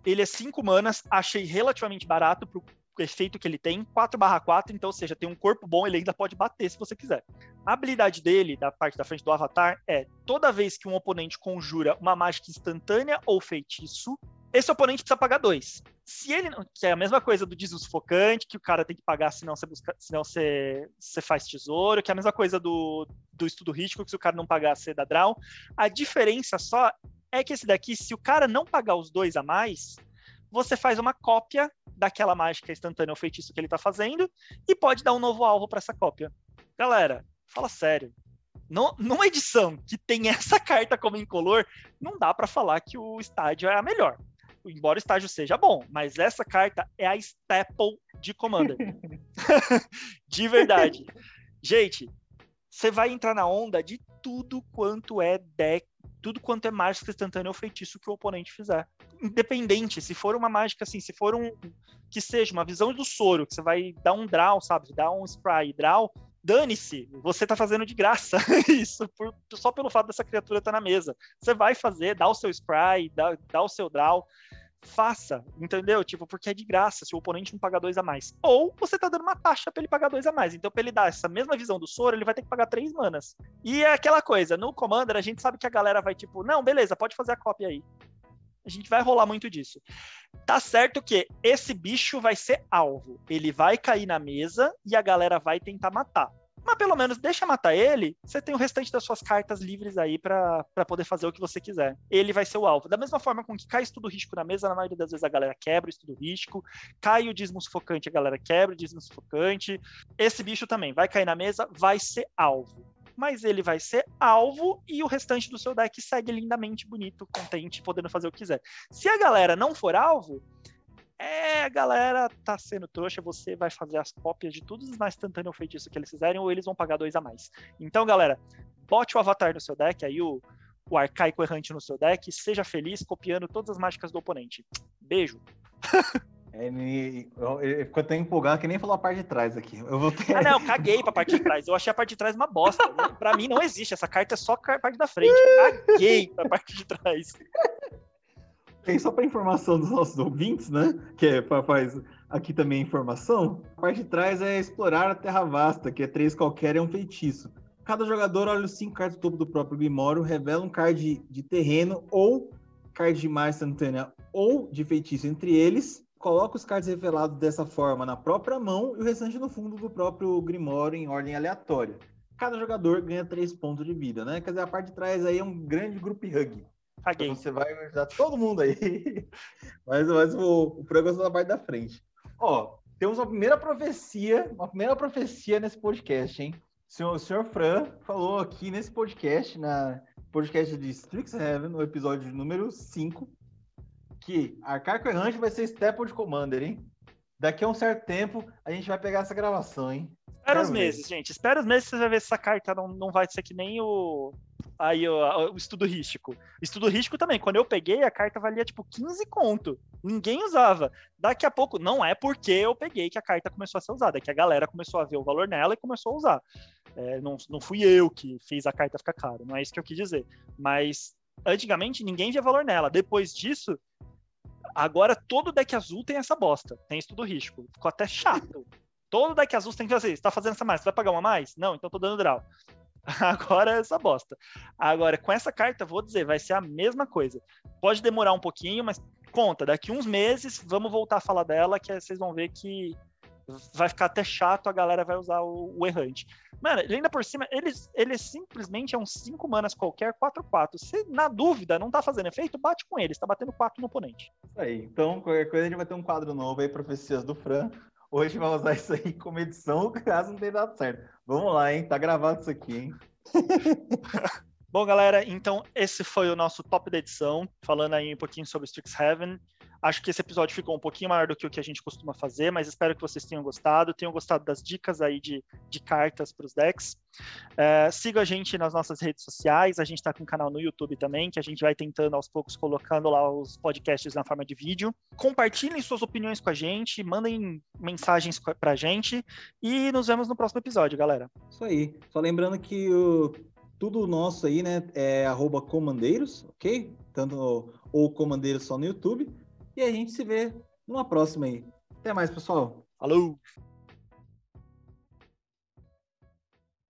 Ele é 5 manas, achei relativamente barato pro efeito que ele tem, 4/4, então, ou seja, tem um corpo bom, ele ainda pode bater se você quiser. A habilidade dele, da parte da frente do avatar, é toda vez que um oponente conjura uma mágica instantânea ou feitiço, esse oponente precisa pagar dois. Se ele que é a mesma coisa do dízimo sufocante, que o cara tem que pagar senão você busca, senão você, você faz tesouro, que é a mesma coisa do, do estudo rígico, que se o cara não pagar, você dá draw. A diferença só é que esse daqui, se o cara não pagar os dois a mais, você faz uma cópia daquela mágica instantânea ou feitiço que ele tá fazendo e pode dar um novo alvo para essa cópia. Galera, fala sério. No, numa edição que tem essa (laughs) carta como incolor, não dá para falar que o estádio é a melhor embora o estágio seja bom, mas essa carta é a staple de Commander. (laughs) (laughs) de verdade. Gente, você vai entrar na onda de tudo quanto é deck, tudo quanto é mágica instantânea ou feitiço que o oponente fizer. Independente, se for uma mágica assim, se for um. Que seja uma visão do soro, que você vai dar um draw, sabe? Dar um spray draw, dane-se, você tá fazendo de graça (laughs) isso, por, só pelo fato dessa criatura estar tá na mesa. Você vai fazer, dá o seu spray, dá, dá o seu draw, faça, entendeu? Tipo, porque é de graça se o oponente não pagar dois a mais. Ou você tá dando uma taxa para ele pagar dois a mais. Então, pra ele dar essa mesma visão do soro, ele vai ter que pagar três manas. E é aquela coisa, no Commander, a gente sabe que a galera vai tipo, não, beleza, pode fazer a cópia aí. A gente vai rolar muito disso. Tá certo que esse bicho vai ser alvo. Ele vai cair na mesa e a galera vai tentar matar. Mas pelo menos deixa matar ele, você tem o restante das suas cartas livres aí para poder fazer o que você quiser. Ele vai ser o alvo. Da mesma forma com que cai estudo risco na mesa, na maioria das vezes a galera quebra o estudo risco, cai o dízimo sufocante, a galera quebra o dízimo sufocante. Esse bicho também vai cair na mesa, vai ser alvo. Mas ele vai ser alvo e o restante do seu deck segue lindamente bonito, contente, podendo fazer o que quiser. Se a galera não for alvo, é, a galera tá sendo trouxa, você vai fazer as cópias de todos os mais instantâneos feitiços que eles fizerem, ou eles vão pagar dois a mais. Então, galera, bote o avatar no seu deck, aí o, o arcaico errante no seu deck, seja feliz copiando todas as mágicas do oponente. Beijo! (laughs) É, ele, ele ficou tão empolgado que nem falou a parte de trás aqui. Eu vou ter... Ah, não, caguei pra parte de trás. Eu achei a parte de trás uma bosta. pra mim não existe. Essa carta é só a parte da frente. Caguei pra parte de trás. E só para informação dos nossos ouvintes, né? Que é, faz aqui também informação. A parte de trás é explorar a Terra Vasta, que é três qualquer é um feitiço. Cada jogador olha os cinco cartas do topo do próprio Grimório, revela um card de, de terreno ou card de mar instantânea ou de feitiço entre eles, coloca os cards revelados dessa forma na própria mão e o restante no fundo do próprio Grimório em ordem aleatória. Cada jogador ganha três pontos de vida, né? Quer dizer, a parte de trás aí é um grande group hug. Caguei. Então você vai ajudar todo mundo aí. (laughs) mas mas o, o programa da parte da frente. Ó, temos uma primeira profecia, uma primeira profecia nesse podcast, hein? O senhor, o senhor Fran falou aqui nesse podcast, na podcast de Strixhaven, no episódio número 5, que Arcarco Errante vai ser Staple Commander, hein? Daqui a um certo tempo, a gente vai pegar essa gravação, hein? Espera os meses, gente. Espera os meses você vai ver se essa carta não, não vai ser que nem o. Aí o, o estudo rístico. Estudo rístico também. Quando eu peguei, a carta valia tipo 15 conto. Ninguém usava. Daqui a pouco, não é porque eu peguei que a carta começou a ser usada, é que a galera começou a ver o valor nela e começou a usar. É, não, não fui eu que fiz a carta ficar cara, não é isso que eu quis dizer. Mas antigamente ninguém via valor nela. Depois disso, agora todo deck azul tem essa bosta. Tem estudo rístico. Ficou até chato. Todo deck azul tem que fazer. Você tá fazendo essa mais, você vai pagar uma mais? Não, então tô dando draw. (laughs) Agora é essa bosta. Agora, com essa carta, vou dizer, vai ser a mesma coisa. Pode demorar um pouquinho, mas conta, daqui uns meses, vamos voltar a falar dela, que vocês vão ver que vai ficar até chato, a galera vai usar o, o errante. Mano, ele ainda por cima, ele, ele simplesmente é um 5 manas qualquer, 4-4. Se na dúvida não tá fazendo efeito, bate com ele, está batendo 4 no oponente. Isso aí, então qualquer coisa a gente vai ter um quadro novo aí, Profecias do Fran. Hoje vai usar isso aí como edição, (laughs) caso não tenha dado certo. Vamos lá, hein? Tá gravado isso aqui, hein? (laughs) Bom, galera, então esse foi o nosso top da edição, falando aí um pouquinho sobre Strixhaven. Acho que esse episódio ficou um pouquinho maior do que o que a gente costuma fazer, mas espero que vocês tenham gostado, tenham gostado das dicas aí de, de cartas para os decks. É, siga a gente nas nossas redes sociais, a gente está com um canal no YouTube também, que a gente vai tentando aos poucos colocando lá os podcasts na forma de vídeo. Compartilhem suas opiniões com a gente, mandem mensagens para a gente e nos vemos no próximo episódio, galera. Isso aí. Só lembrando que o tudo nosso aí, né, é arroba comandeiros, ok? Tanto ou comandeiros só no YouTube. E a gente se vê numa próxima aí. Até mais, pessoal. Falou!